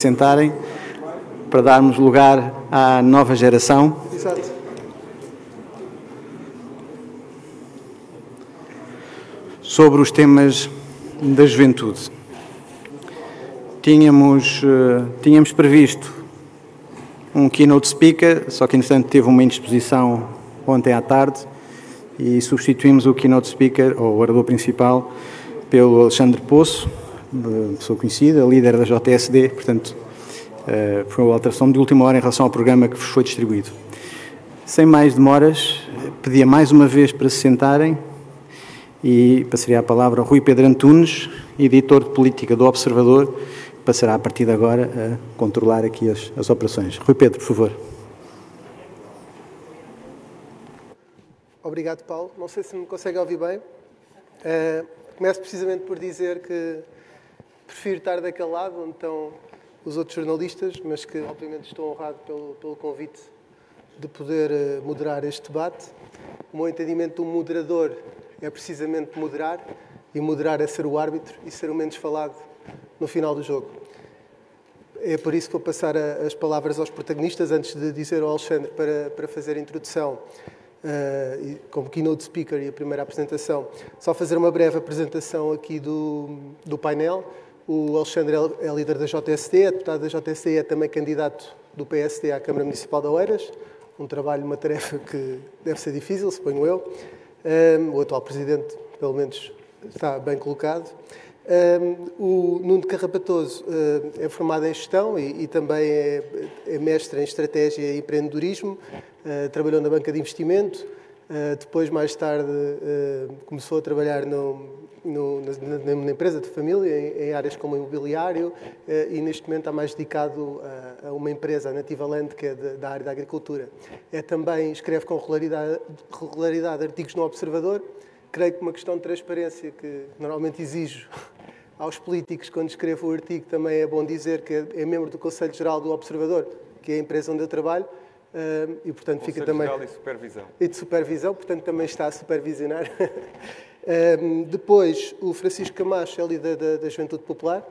sentarem para darmos lugar à nova geração. Exato. Sobre os temas da juventude. Tínhamos, uh, tínhamos previsto um keynote speaker, só que entretanto teve uma indisposição ontem à tarde e substituímos o keynote speaker, ou o orador principal, pelo Alexandre Poço, pessoa conhecida, líder da JSD, portanto, uh, foi uma alteração de última hora em relação ao programa que vos foi distribuído. Sem mais demoras, pedia mais uma vez para se sentarem e passaria a palavra ao Rui Pedro Antunes, editor de política do Observador, que passará a partir de agora a controlar aqui as, as operações. Rui Pedro, por favor. Obrigado, Paulo. Não sei se me consegue ouvir bem. Uh, começo precisamente por dizer que prefiro estar daquele lado onde estão os outros jornalistas, mas que obviamente estou honrado pelo, pelo convite de poder uh, moderar este debate. O meu entendimento de um moderador é precisamente moderar, e moderar é ser o árbitro e ser o menos falado no final do jogo. É por isso que vou passar as palavras aos protagonistas, antes de dizer ao Alexandre para, para fazer a introdução uh, como keynote speaker e a primeira apresentação. Só fazer uma breve apresentação aqui do, do painel. O Alexandre é líder da JST, é deputado da JST e é também candidato do PSD à Câmara Municipal de Oeiras. Um trabalho, uma tarefa que deve ser difícil, suponho eu. Um, o atual presidente, pelo menos, está bem colocado. Um, o Nuno Carrapatoso uh, é formado em gestão e, e também é, é, mestre em estratégia e empreendedorismo. Uh, trabalhou na banca de investimento. Uh, depois, mais tarde, começou a trabalhar no, no, na, na, empresa de família, em, em áreas como imobiliário, eh, e neste momento está mais dedicado a, a uma empresa, a Nativa Land, que é de, da área da agricultura. É também, escreve com regularidade, regularidade artigos no Observador. Creio que uma questão de transparência que normalmente exijo aos políticos quando escrevo o artigo também é bom dizer que é, é membro do Conselho Geral do Observador, que é a empresa onde eu trabalho. E portanto Conselho fica também Geral e supervisão. E de supervisão portanto também está a supervisionar. Depois, o Francisco Camacho é líder da, da Juventude Popular,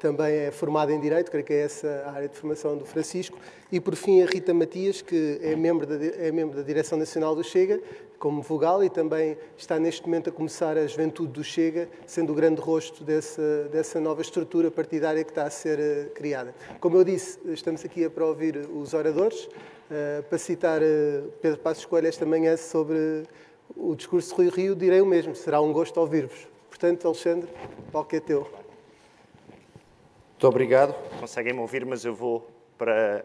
também é formado em Direito, creio que é essa a área de formação do Francisco. E, por fim, a Rita Matias, que é membro da, é membro da Direção Nacional do Chega, como vogal, e também está neste momento a começar a Juventude do Chega, sendo o grande rosto dessa, dessa nova estrutura partidária que está a ser uh, criada. Como eu disse, estamos aqui para ouvir os oradores, uh, para citar uh, Pedro Passos Coelho esta manhã sobre o discurso de Rui Rio, direi o mesmo. Será um gosto ouvir-vos. Portanto, Alexandre, o palco é teu. Muito obrigado. Conseguem-me ouvir, mas eu vou, para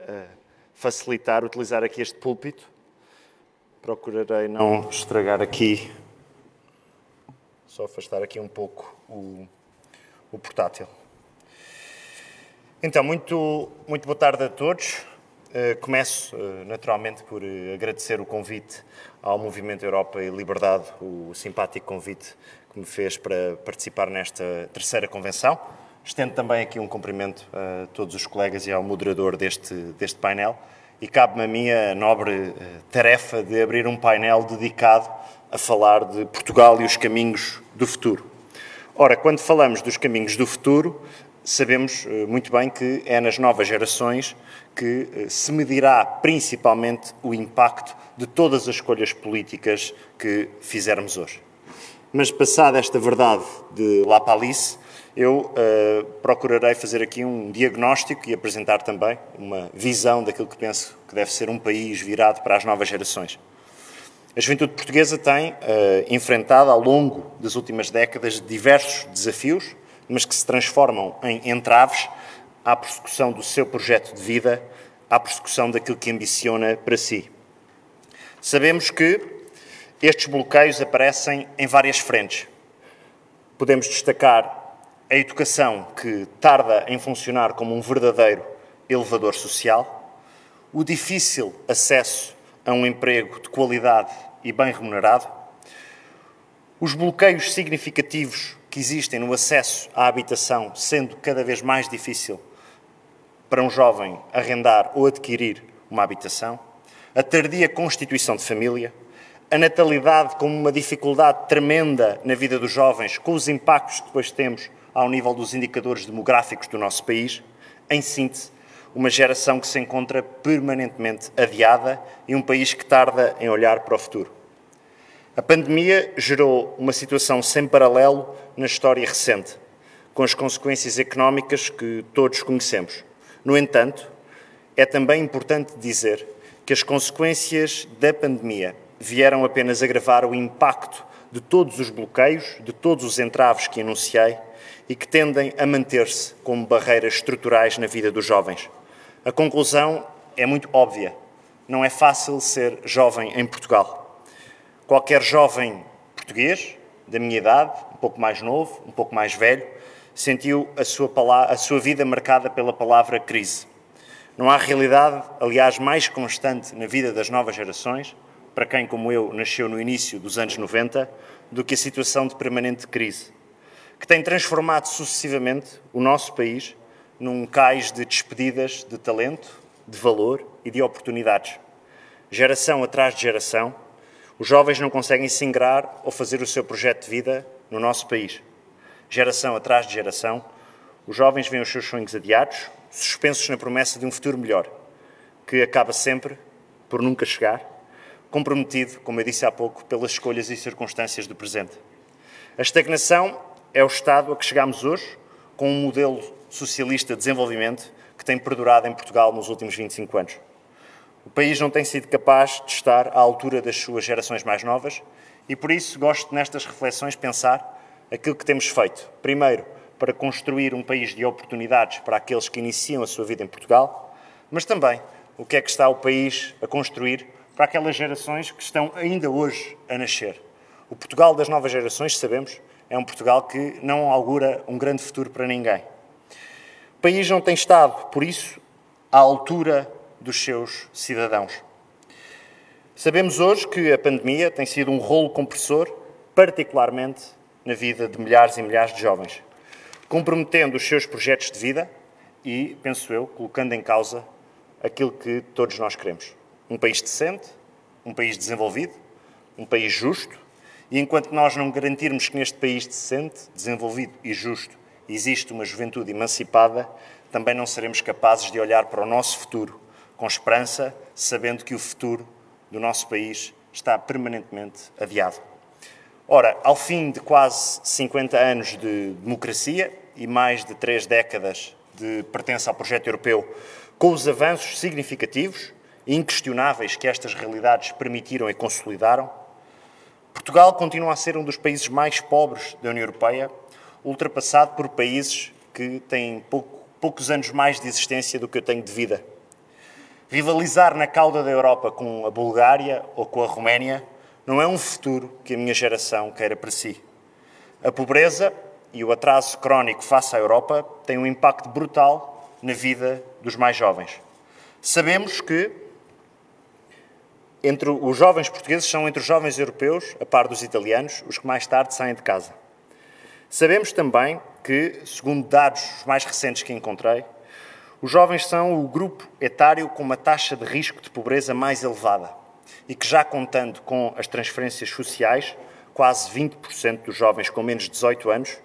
facilitar, utilizar aqui este púlpito. Procurarei não estragar aqui, só afastar aqui um pouco o, o portátil. Então, muito, muito boa tarde a todos. Uh, começo, uh, naturalmente, por uh, agradecer o convite ao Movimento Europa e Liberdade, o simpático convite que me fez para participar nesta terceira convenção. Estendo também aqui um cumprimento a todos os colegas e ao moderador deste, deste painel. E cabe-me a minha nobre tarefa de abrir um painel dedicado a falar de Portugal e os caminhos do futuro. Ora, quando falamos dos caminhos do futuro, sabemos muito bem que é nas novas gerações que eh, se medirá principalmente o impacto de todas as escolhas políticas que fizermos hoje. Mas, passada esta verdade de La Palice, eu uh, procurarei fazer aqui um diagnóstico e apresentar também uma visão daquilo que penso que deve ser um país virado para as novas gerações. A juventude portuguesa tem uh, enfrentado ao longo das últimas décadas diversos desafios, mas que se transformam em entraves à persecução do seu projeto de vida, à persecução daquilo que ambiciona para si. Sabemos que estes bloqueios aparecem em várias frentes. Podemos destacar a educação, que tarda em funcionar como um verdadeiro elevador social, o difícil acesso a um emprego de qualidade e bem remunerado, os bloqueios significativos que existem no acesso à habitação, sendo cada vez mais difícil para um jovem arrendar ou adquirir uma habitação, a tardia constituição de família, a natalidade como uma dificuldade tremenda na vida dos jovens, com os impactos que depois temos ao nível dos indicadores demográficos do nosso país. Em síntese, uma geração que se encontra permanentemente adiada e um país que tarda em olhar para o futuro. A pandemia gerou uma situação sem paralelo na história recente, com as consequências económicas que todos conhecemos. No entanto, é também importante dizer que as consequências da pandemia vieram apenas agravar o impacto de todos os bloqueios, de todos os entraves que enunciei e que tendem a manter-se como barreiras estruturais na vida dos jovens. A conclusão é muito óbvia. Não é fácil ser jovem em Portugal. Qualquer jovem português, da minha idade, um pouco mais novo, um pouco mais velho, sentiu a sua, palavra, a sua vida marcada pela palavra crise. Não há realidade, aliás, mais constante na vida das novas gerações, para quem, como eu, nasceu no início dos anos 90, do que a situação de permanente crise, que tem transformado sucessivamente o nosso país num cais de despedidas de talento, de valor e de oportunidades. Geração atrás de geração, os jovens não conseguem se ingrar ou fazer o seu projeto de vida no nosso país. Geração atrás de geração, os jovens veem os seus sonhos adiados, suspensos na promessa de um futuro melhor, que acaba sempre por nunca chegar, comprometido, como eu disse há pouco, pelas escolhas e circunstâncias do presente. A estagnação é o estado a que chegamos hoje, com um modelo socialista de desenvolvimento que tem perdurado em Portugal nos últimos 25 anos. O país não tem sido capaz de estar à altura das suas gerações mais novas e por isso gosto nestas reflexões pensar aquilo que temos feito. Primeiro, para construir um país de oportunidades para aqueles que iniciam a sua vida em Portugal, mas também o que é que está o país a construir para aquelas gerações que estão ainda hoje a nascer. O Portugal das novas gerações, sabemos, é um Portugal que não augura um grande futuro para ninguém. O país não tem estado, por isso, à altura dos seus cidadãos. Sabemos hoje que a pandemia tem sido um rolo compressor, particularmente na vida de milhares e milhares de jovens, comprometendo os seus projetos de vida e, penso eu, colocando em causa aquilo que todos nós queremos. Um país decente, um país desenvolvido, um país justo, e enquanto nós não garantirmos que neste país decente, desenvolvido e justo existe uma juventude emancipada, também não seremos capazes de olhar para o nosso futuro com esperança, sabendo que o futuro do nosso país está permanentemente adiado. Ora, ao fim de quase 50 anos de democracia e mais de três décadas de pertença ao projeto europeu, com os avanços significativos e inquestionáveis que estas realidades permitiram e consolidaram, Portugal continua a ser um dos países mais pobres da União Europeia, ultrapassado por países que têm pouco, poucos anos mais de existência do que eu tenho de vida. Rivalizar na cauda da Europa com a Bulgária ou com a Roménia não é um futuro que a minha geração queira para si. A pobreza e o atraso crónico face à Europa têm um impacto brutal na vida dos mais jovens. Sabemos que entre os jovens portugueses são entre os jovens europeus, a par dos italianos, os que mais tarde saem de casa. Sabemos também que, segundo dados mais recentes que encontrei, os jovens são o grupo etário com uma taxa de risco de pobreza mais elevada e que, já contando com as transferências sociais, quase 20% dos jovens com menos de 18 anos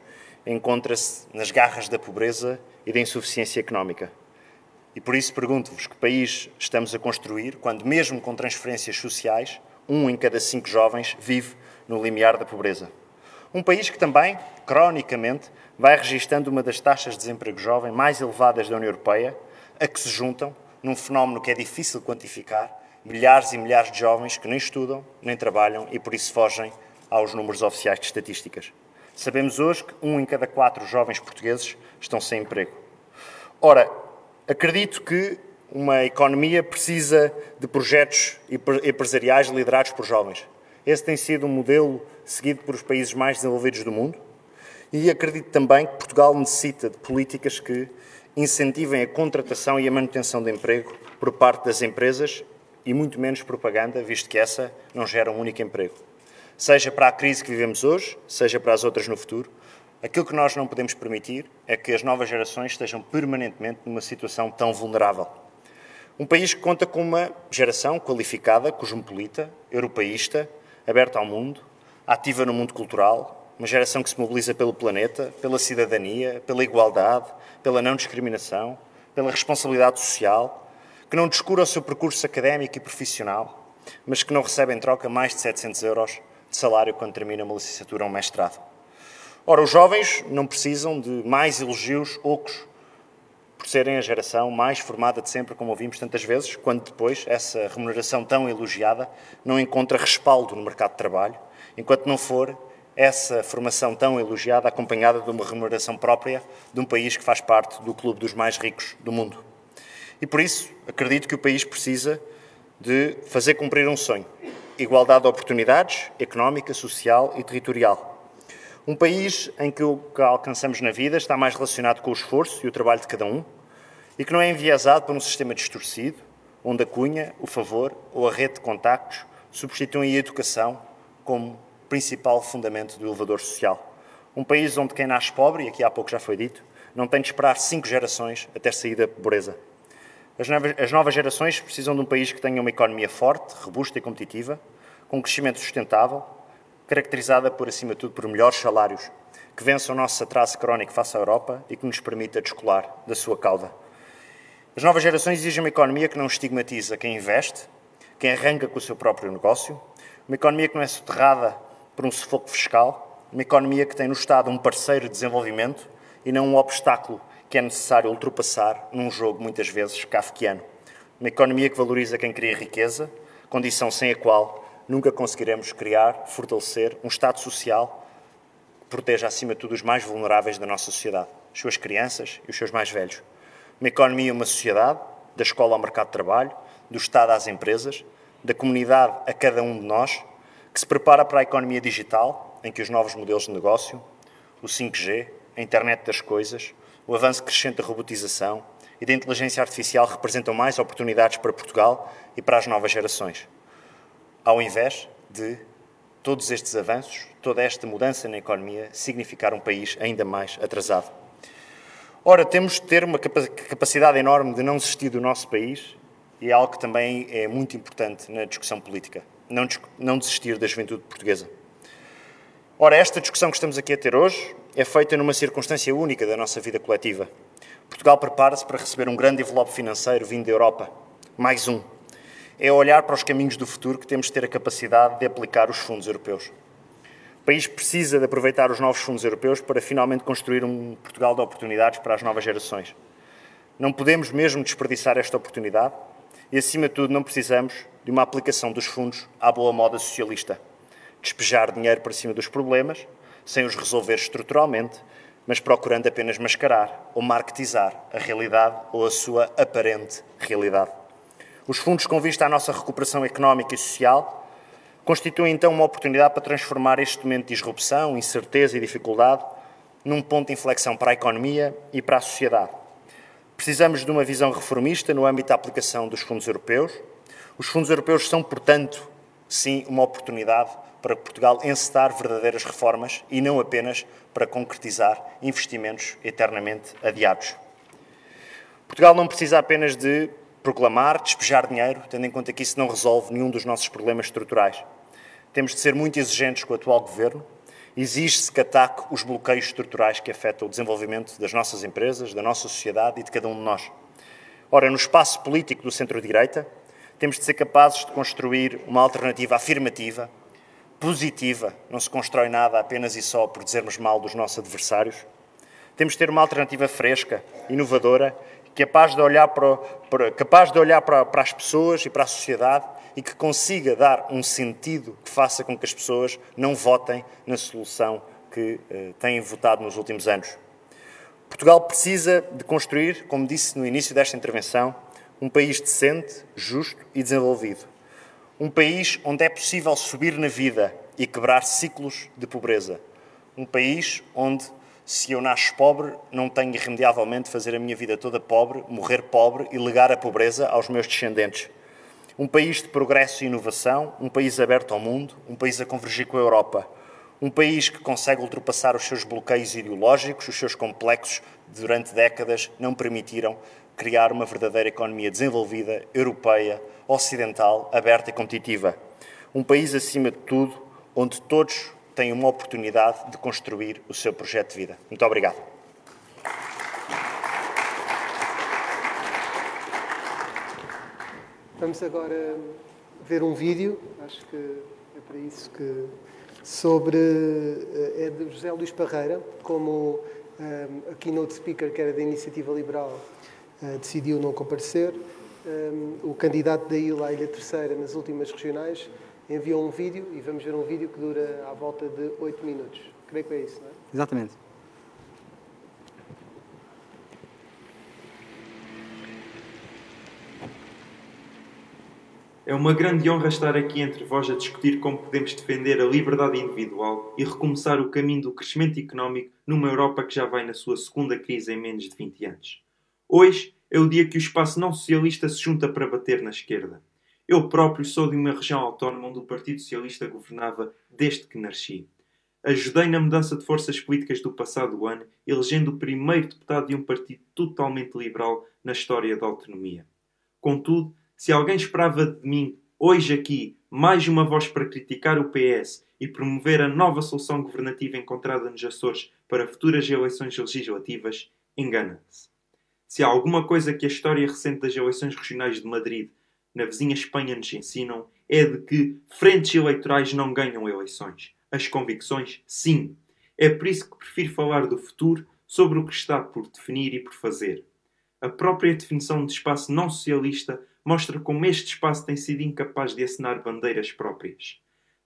encontra-se nas garras da pobreza e da insuficiência económica. E por isso pergunto-vos que país estamos a construir quando, mesmo com transferências sociais, um em cada cinco jovens vive no limiar da pobreza. Um país que também, cronicamente, vai registando uma das taxas de desemprego jovem mais elevadas da União Europeia, a que se juntam, num fenómeno que é difícil quantificar, milhares e milhares de jovens que nem estudam, nem trabalham e por isso fogem aos números oficiais de estatísticas. Sabemos hoje que um em cada quatro jovens portugueses estão sem emprego. Ora, Acredito que uma economia precisa de projetos empresariais liderados por jovens. Esse tem sido um modelo seguido por os países mais desenvolvidos do mundo. E acredito também que Portugal necessita de políticas que incentivem a contratação e a manutenção de emprego por parte das empresas e muito menos propaganda, visto que essa não gera um único emprego. Seja para a crise que vivemos hoje, seja para as outras no futuro, Aquilo que nós não podemos permitir é que as novas gerações estejam permanentemente numa situação tão vulnerável. Um país que conta com uma geração qualificada, cosmopolita, europeísta, aberta ao mundo, ativa no mundo cultural, uma geração que se mobiliza pelo planeta, pela cidadania, pela igualdade, pela não discriminação, pela responsabilidade social, que não descura o seu percurso académico e profissional, mas que não recebe em troca mais de 700 euros de salário quando termina uma licenciatura ou um mestrado. Ora, os jovens não precisam de mais elogios ocos por serem a geração mais formada de sempre, como ouvimos tantas vezes, quando depois essa remuneração tão elogiada não encontra respaldo no mercado de trabalho, enquanto não for essa formação tão elogiada acompanhada de uma remuneração própria de um país que faz parte do clube dos mais ricos do mundo. E por isso, acredito que o país precisa de fazer cumprir um sonho: igualdade de oportunidades económica, social e territorial um país em que o que alcançamos na vida está mais relacionado com o esforço e o trabalho de cada um e que não é enviesado por um sistema distorcido, onde a cunha, o favor ou a rede de contactos substituem a educação como principal fundamento do elevador social. Um país onde quem nasce pobre, e aqui há pouco já foi dito, não tem de esperar cinco gerações até sair da pobreza. As novas, as novas gerações precisam de um país que tenha uma economia forte, robusta e competitiva, com crescimento sustentável, caracterizada por, acima de tudo, por melhores salários, que vença o nosso atraso crónico face à Europa e que nos permita descolar da sua cauda. As novas gerações exigem uma economia que não estigmatiza quem investe, quem arranca com o seu próprio negócio, uma economia que não é soterrada por um sufoco fiscal, uma economia que tem no Estado um parceiro de desenvolvimento e não um obstáculo que é necessário ultrapassar num jogo muitas vezes kafkiano. Uma economia que valoriza quem cria riqueza, condição sem a qual nunca conseguiremos criar, fortalecer um Estado social que proteja, acima de tudo, os mais vulneráveis da nossa sociedade, as suas crianças e os seus mais velhos. Uma economia e uma sociedade, da escola ao mercado de trabalho, do Estado às empresas, da comunidade a cada um de nós, que se prepara para a economia digital, em que os novos modelos de negócio, o 5G, a internet das coisas, o avanço crescente da robotização e da inteligência artificial representam mais oportunidades para Portugal e para as novas gerações ao invés de todos estes avanços, toda esta mudança na economia significar um país ainda mais atrasado. Ora, temos de ter uma capacidade enorme de não desistir do nosso país e é algo que também é muito importante na discussão política, não, desistir da juventude portuguesa. Ora, esta discussão que estamos aqui a ter hoje é feita numa circunstância única da nossa vida coletiva. Portugal prepara-se para receber um grande envelope financeiro vindo da Europa, mais um, é olhar para os caminhos do futuro que temos de ter a capacidade de aplicar os fundos europeus. O país precisa de aproveitar os novos fundos europeus para finalmente construir um Portugal de oportunidades para as novas gerações. Não podemos mesmo desperdiçar esta oportunidade e, acima de tudo, não precisamos de uma aplicação dos fundos à boa moda socialista. Despejar dinheiro para cima dos problemas, sem os resolver estruturalmente, mas procurando apenas mascarar ou marketizar a realidade ou a sua aparente realidade. Os fundos com vista à nossa recuperação económica e social constituem então uma oportunidade para transformar este momento de disrupção, incerteza e dificuldade num ponto de inflexão para a economia e para a sociedade. Precisamos de uma visão reformista no âmbito da aplicação dos fundos europeus. Os fundos europeus são, portanto, sim, uma oportunidade para Portugal encetar verdadeiras reformas e não apenas para concretizar investimentos eternamente adiados. Portugal não precisa apenas de proclamar, despejar dinheiro, tendo em conta que isso não resolve nenhum dos nossos problemas estruturais. Temos de ser muito exigentes com o atual governo. Exige-se que ataque os bloqueios estruturais que afetam o desenvolvimento das nossas empresas, da nossa sociedade e de cada um de nós. Ora, no espaço político do centro-direita, temos de ser capazes de construir uma alternativa afirmativa, positiva. Não se constrói nada apenas e só por dizermos mal dos nossos adversários. Temos de ter uma alternativa fresca, inovadora capaz de olhar, para, para capaz de olhar para, para as pessoas e para a sociedade e que consiga dar um sentido que faça com que as pessoas não votem na solução que eh, têm votado nos últimos anos. Portugal precisa de construir, como disse no início desta intervenção, um país decente, justo e desenvolvido. Um país onde é possível subir na vida e quebrar ciclos de pobreza. Um país onde se eu nasço pobre, não tenho irremediavelmente fazer a minha vida toda pobre, morrer pobre e legar a pobreza aos meus descendentes. Um país de progresso e inovação, um país aberto ao mundo, um país a convergir com a Europa. Um país que consegue ultrapassar os seus bloqueios ideológicos, os seus complexos durante décadas não permitiram criar uma verdadeira economia desenvolvida, europeia, ocidental, aberta e competitiva. Um país, acima de tudo, onde todos têm uma oportunidade de construir o seu projeto de vida. Muito obrigado. Vamos agora ver um vídeo, acho que é para isso que. sobre. Eh, é de José Luís Parreira, como um, eh, a keynote speaker, que era da Iniciativa Liberal, uh, decidiu não comparecer. Um, o candidato da ilha à Ilha Terceira nas últimas regionais enviou um vídeo e vamos ver um vídeo que dura à volta de 8 minutos. Creio que é isso, não é? Exatamente. É uma grande honra estar aqui entre vós a discutir como podemos defender a liberdade individual e recomeçar o caminho do crescimento económico numa Europa que já vai na sua segunda crise em menos de 20 anos. Hoje é o dia que o espaço não socialista se junta para bater na esquerda. Eu próprio sou de uma região autónoma onde o Partido Socialista governava desde que nasci. Ajudei na mudança de forças políticas do passado ano, elegendo o primeiro deputado de um partido totalmente liberal na história da autonomia. Contudo, se alguém esperava de mim, hoje aqui, mais uma voz para criticar o PS e promover a nova solução governativa encontrada nos Açores para futuras eleições legislativas, engana-se. Se há alguma coisa que a história recente das eleições regionais de Madrid, na vizinha Espanha, nos ensinam, é de que frentes eleitorais não ganham eleições. As convicções, sim. É por isso que prefiro falar do futuro sobre o que está por definir e por fazer. A própria definição de espaço não socialista mostra como este espaço tem sido incapaz de assinar bandeiras próprias.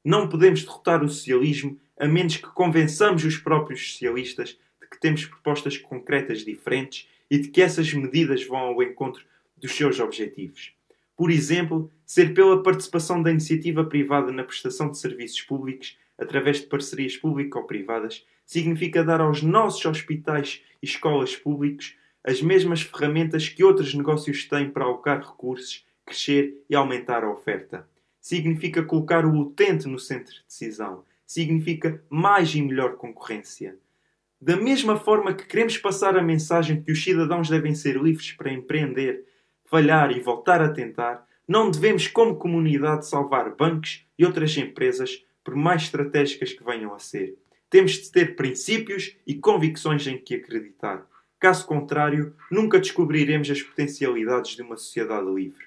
Não podemos derrotar o socialismo a menos que convençamos os próprios socialistas de que temos propostas concretas diferentes e de que essas medidas vão ao encontro dos seus objetivos. Por exemplo, ser pela participação da iniciativa privada na prestação de serviços públicos através de parcerias público-privadas significa dar aos nossos hospitais e escolas públicos as mesmas ferramentas que outros negócios têm para alocar recursos, crescer e aumentar a oferta. Significa colocar o utente no centro de decisão. Significa mais e melhor concorrência. Da mesma forma que queremos passar a mensagem de que os cidadãos devem ser livres para empreender, falhar e voltar a tentar, não devemos, como comunidade, salvar bancos e outras empresas, por mais estratégicas que venham a ser. Temos de ter princípios e convicções em que acreditar. Caso contrário, nunca descobriremos as potencialidades de uma sociedade livre.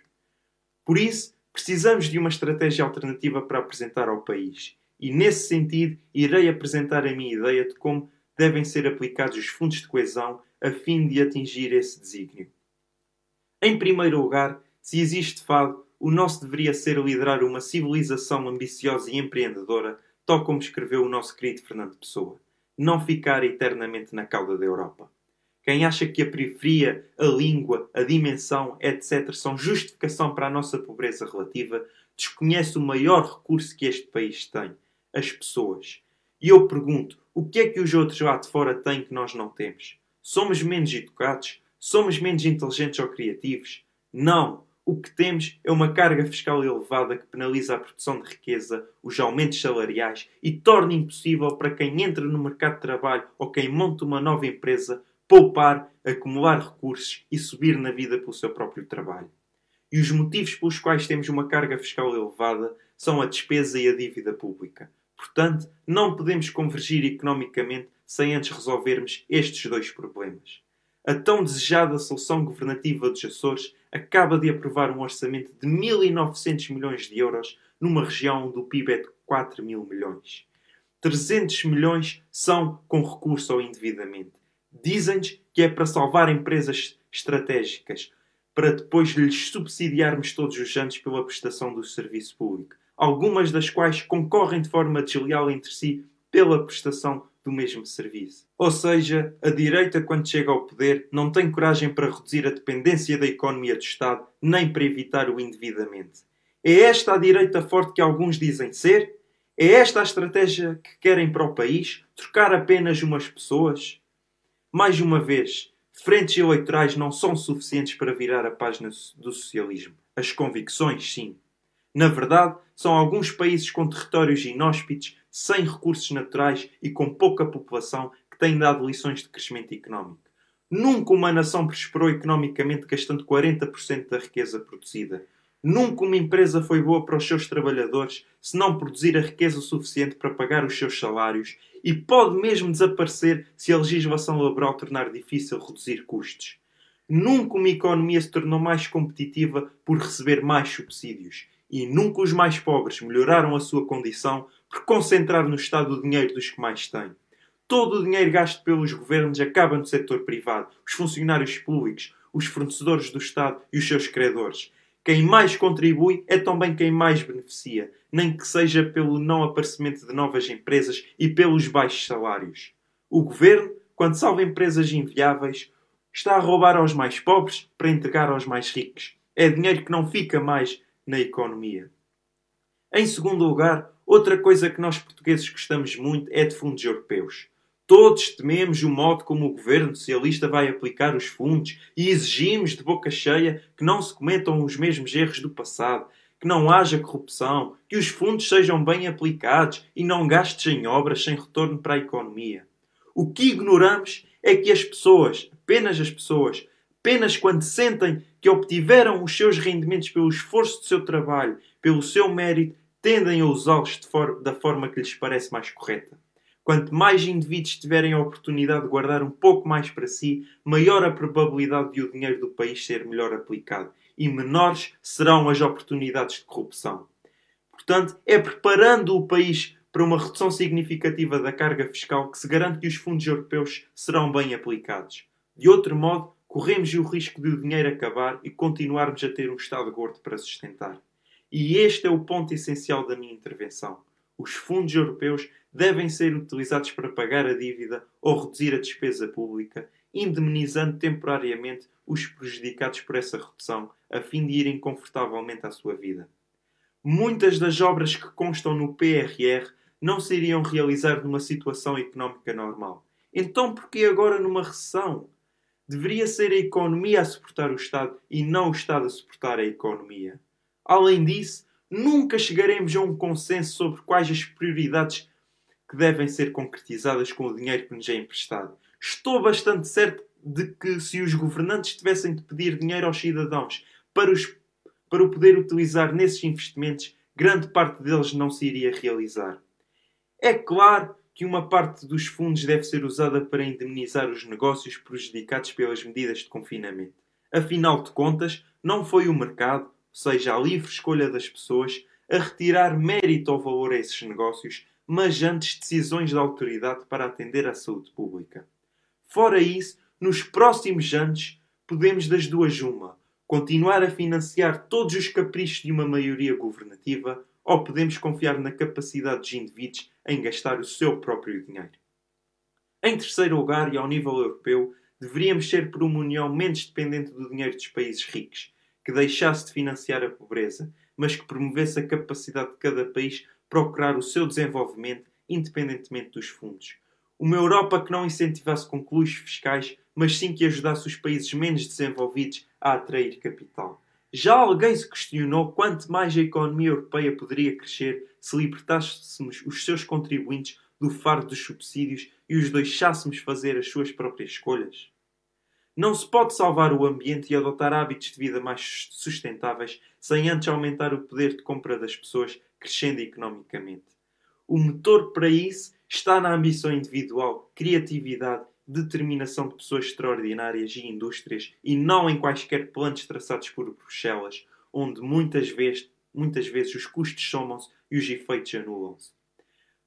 Por isso, precisamos de uma estratégia alternativa para apresentar ao país. E, nesse sentido, irei apresentar a minha ideia de como devem ser aplicados os fundos de coesão a fim de atingir esse desígnio. Em primeiro lugar, se existe fado, o nosso deveria ser liderar uma civilização ambiciosa e empreendedora, tal como escreveu o nosso querido Fernando Pessoa. Não ficar eternamente na cauda da Europa. Quem acha que a periferia, a língua, a dimensão, etc., são justificação para a nossa pobreza relativa, desconhece o maior recurso que este país tem: as pessoas. E eu pergunto: o que é que os outros lá de fora têm que nós não temos? Somos menos educados? Somos menos inteligentes ou criativos? Não! O que temos é uma carga fiscal elevada que penaliza a produção de riqueza, os aumentos salariais e torna impossível para quem entra no mercado de trabalho ou quem monta uma nova empresa poupar, acumular recursos e subir na vida pelo seu próprio trabalho. E os motivos pelos quais temos uma carga fiscal elevada são a despesa e a dívida pública. Portanto, não podemos convergir economicamente sem antes resolvermos estes dois problemas. A tão desejada solução governativa dos Açores acaba de aprovar um orçamento de 1.900 milhões de euros numa região onde o PIB é de 4 mil milhões. 300 milhões são com recurso ao endividamento. Dizem-nos que é para salvar empresas estratégicas, para depois lhes subsidiarmos todos os anos pela prestação do serviço público, algumas das quais concorrem de forma desleal entre si pela prestação do mesmo serviço. Ou seja, a direita, quando chega ao poder, não tem coragem para reduzir a dependência da economia do Estado, nem para evitar o endividamento. É esta a direita forte que alguns dizem ser? É esta a estratégia que querem para o país? Trocar apenas umas pessoas? Mais uma vez, frentes eleitorais não são suficientes para virar a página do socialismo. As convicções, sim. Na verdade, são alguns países com territórios inóspitos, sem recursos naturais e com pouca população que têm dado lições de crescimento económico. Nunca uma nação prosperou economicamente gastando 40% da riqueza produzida. Nunca uma empresa foi boa para os seus trabalhadores se não produzir a riqueza suficiente para pagar os seus salários e pode mesmo desaparecer se a legislação laboral tornar difícil reduzir custos. Nunca uma economia se tornou mais competitiva por receber mais subsídios e nunca os mais pobres melhoraram a sua condição por concentrar no Estado o dinheiro dos que mais têm. Todo o dinheiro gasto pelos governos acaba no setor privado, os funcionários públicos, os fornecedores do Estado e os seus credores. Quem mais contribui é também quem mais beneficia, nem que seja pelo não aparecimento de novas empresas e pelos baixos salários. O governo, quando salva empresas inviáveis, está a roubar aos mais pobres para entregar aos mais ricos. É dinheiro que não fica mais na economia. Em segundo lugar, outra coisa que nós portugueses gostamos muito é de fundos europeus. Todos tememos o modo como o governo socialista vai aplicar os fundos e exigimos de boca cheia que não se cometam os mesmos erros do passado, que não haja corrupção, que os fundos sejam bem aplicados e não gastos em obras sem retorno para a economia. O que ignoramos é que as pessoas, apenas as pessoas, apenas quando sentem que obtiveram os seus rendimentos pelo esforço do seu trabalho, pelo seu mérito, tendem a usá-los for da forma que lhes parece mais correta. Quanto mais indivíduos tiverem a oportunidade de guardar um pouco mais para si, maior a probabilidade de o dinheiro do país ser melhor aplicado e menores serão as oportunidades de corrupção. Portanto, é preparando o país para uma redução significativa da carga fiscal que se garante que os fundos europeus serão bem aplicados. De outro modo, corremos o risco de o dinheiro acabar e continuarmos a ter um Estado gordo para sustentar. E este é o ponto essencial da minha intervenção. Os fundos europeus devem ser utilizados para pagar a dívida ou reduzir a despesa pública, indemnizando temporariamente os prejudicados por essa redução, a fim de irem confortavelmente à sua vida. Muitas das obras que constam no PRR não se iriam realizar numa situação económica normal. Então, por que agora numa recessão? Deveria ser a economia a suportar o Estado e não o Estado a suportar a economia. Além disso, nunca chegaremos a um consenso sobre quais as prioridades que devem ser concretizadas com o dinheiro que nos é emprestado. Estou bastante certo de que se os governantes tivessem de pedir dinheiro aos cidadãos para, os, para o poder utilizar nesses investimentos, grande parte deles não se iria realizar. É claro que uma parte dos fundos deve ser usada para indemnizar os negócios prejudicados pelas medidas de confinamento. Afinal de contas, não foi o mercado, ou seja, a livre escolha das pessoas, a retirar mérito ou valor a esses negócios, mas antes decisões da autoridade para atender à saúde pública. Fora isso, nos próximos anos, podemos das duas uma, continuar a financiar todos os caprichos de uma maioria governativa ou podemos confiar na capacidade dos indivíduos em gastar o seu próprio dinheiro. Em terceiro lugar, e ao nível europeu, deveríamos ser por uma União menos dependente do dinheiro dos países ricos, que deixasse de financiar a pobreza, mas que promovesse a capacidade de cada país procurar o seu desenvolvimento independentemente dos fundos. Uma Europa que não incentivasse concluos fiscais, mas sim que ajudasse os países menos desenvolvidos a atrair capital. Já alguém se questionou quanto mais a economia europeia poderia crescer se libertássemos os seus contribuintes do fardo dos subsídios e os deixássemos fazer as suas próprias escolhas? Não se pode salvar o ambiente e adotar hábitos de vida mais sustentáveis sem antes aumentar o poder de compra das pessoas crescendo economicamente. O motor para isso está na ambição individual, criatividade, determinação de pessoas extraordinárias e indústrias e não em quaisquer planos traçados por Bruxelas, onde muitas vezes, muitas vezes os custos somam-se e os efeitos anulam-se.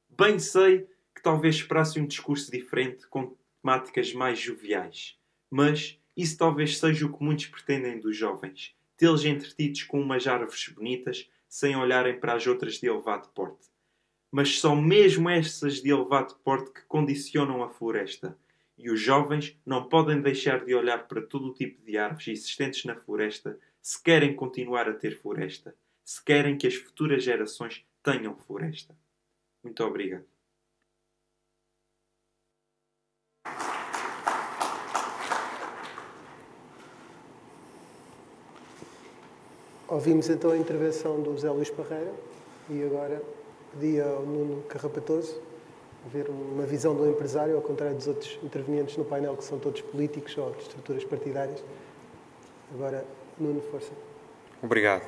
Bem sei que talvez esperasse um discurso diferente com temáticas mais joviais, mas isso talvez seja o que muitos pretendem dos jovens, tê-los entretidos com umas árvores bonitas, sem olharem para as outras de elevado porte. Mas são mesmo essas de elevado porte que condicionam a floresta. E os jovens não podem deixar de olhar para todo o tipo de árvores existentes na floresta se querem continuar a ter floresta, se querem que as futuras gerações tenham floresta. Muito obrigado. Ouvimos então a intervenção do José Luís Parreira e agora pedi ao Nuno Carrapatoso ver uma visão do empresário, ao contrário dos outros intervenientes no painel, que são todos políticos ou de estruturas partidárias. Agora, Nuno, força. Obrigado.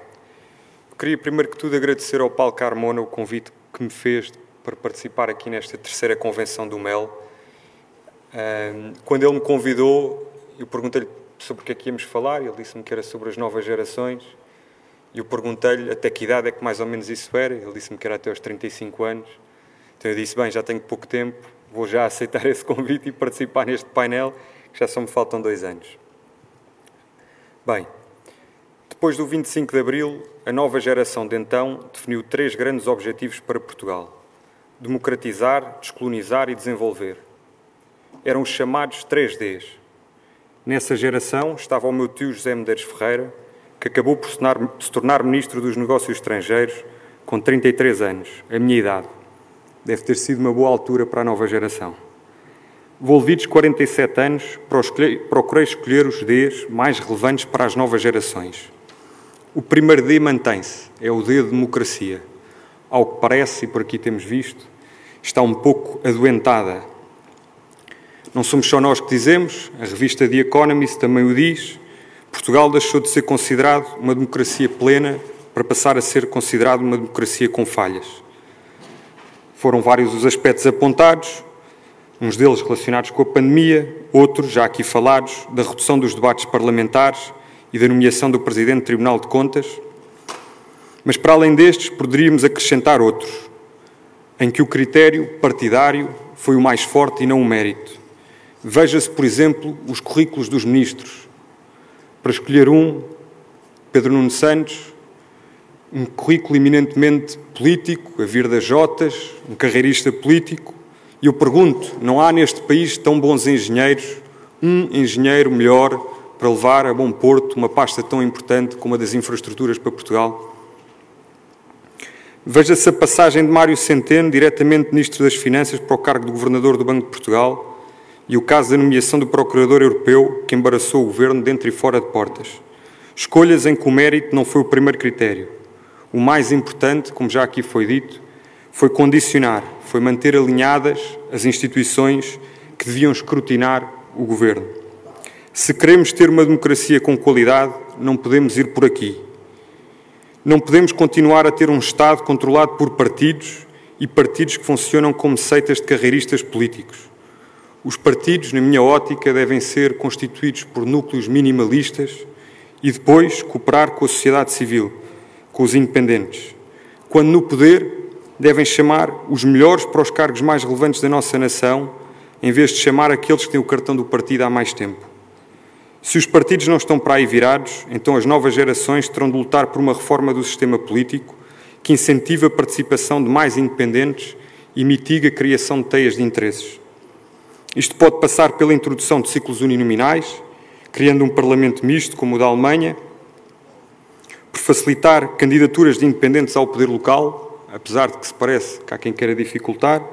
queria primeiro que tudo agradecer ao Paulo Carmona o convite que me fez para participar aqui nesta terceira convenção do MEL. Quando ele me convidou, eu perguntei-lhe sobre o que é que íamos falar, ele disse-me que era sobre as novas gerações. E eu perguntei-lhe até que idade é que mais ou menos isso era, ele disse-me que era até aos 35 anos. Então eu disse, bem, já tenho pouco tempo, vou já aceitar esse convite e participar neste painel, que já só me faltam dois anos. Bem, depois do 25 de Abril, a nova geração de então definiu três grandes objetivos para Portugal: democratizar, descolonizar e desenvolver. Eram os chamados 3Ds. Nessa geração estava o meu tio José Medeiros Ferreira, que acabou por se tornar Ministro dos Negócios Estrangeiros com 33 anos, a minha idade. Deve ter sido uma boa altura para a nova geração. Volvidos 47 anos, procurei escolher os Ds mais relevantes para as novas gerações. O primeiro D mantém-se, é o D de democracia. Ao que parece, e por aqui temos visto, está um pouco adoentada. Não somos só nós que dizemos, a revista The Economist também o diz. Portugal deixou de ser considerado uma democracia plena para passar a ser considerado uma democracia com falhas. Foram vários os aspectos apontados, uns deles relacionados com a pandemia, outros, já aqui falados, da redução dos debates parlamentares e da nomeação do Presidente do Tribunal de Contas. Mas, para além destes, poderíamos acrescentar outros, em que o critério partidário foi o mais forte e não o mérito. Veja-se, por exemplo, os currículos dos ministros. Para escolher um, Pedro Nuno Santos, um currículo eminentemente político, a vir das Jotas, um carreirista político, e eu pergunto: não há neste país tão bons engenheiros, um engenheiro melhor para levar a bom porto uma pasta tão importante como a das infraestruturas para Portugal? Veja-se a passagem de Mário Centeno, diretamente Ministro das Finanças, para o cargo de Governador do Banco de Portugal, e o caso da nomeação do Procurador Europeu, que embaraçou o Governo dentro e fora de portas. Escolhas em que o mérito não foi o primeiro critério. O mais importante, como já aqui foi dito, foi condicionar, foi manter alinhadas as instituições que deviam escrutinar o Governo. Se queremos ter uma democracia com qualidade, não podemos ir por aqui. Não podemos continuar a ter um Estado controlado por partidos e partidos que funcionam como seitas de carreiristas políticos. Os partidos, na minha ótica, devem ser constituídos por núcleos minimalistas e depois cooperar com a sociedade civil, com os independentes. Quando no poder, devem chamar os melhores para os cargos mais relevantes da nossa nação, em vez de chamar aqueles que têm o cartão do partido há mais tempo. Se os partidos não estão para aí virados, então as novas gerações terão de lutar por uma reforma do sistema político que incentive a participação de mais independentes e mitiga a criação de teias de interesses. Isto pode passar pela introdução de ciclos uninominais, criando um Parlamento misto, como o da Alemanha, por facilitar candidaturas de independentes ao poder local, apesar de que se parece que há quem queira dificultar,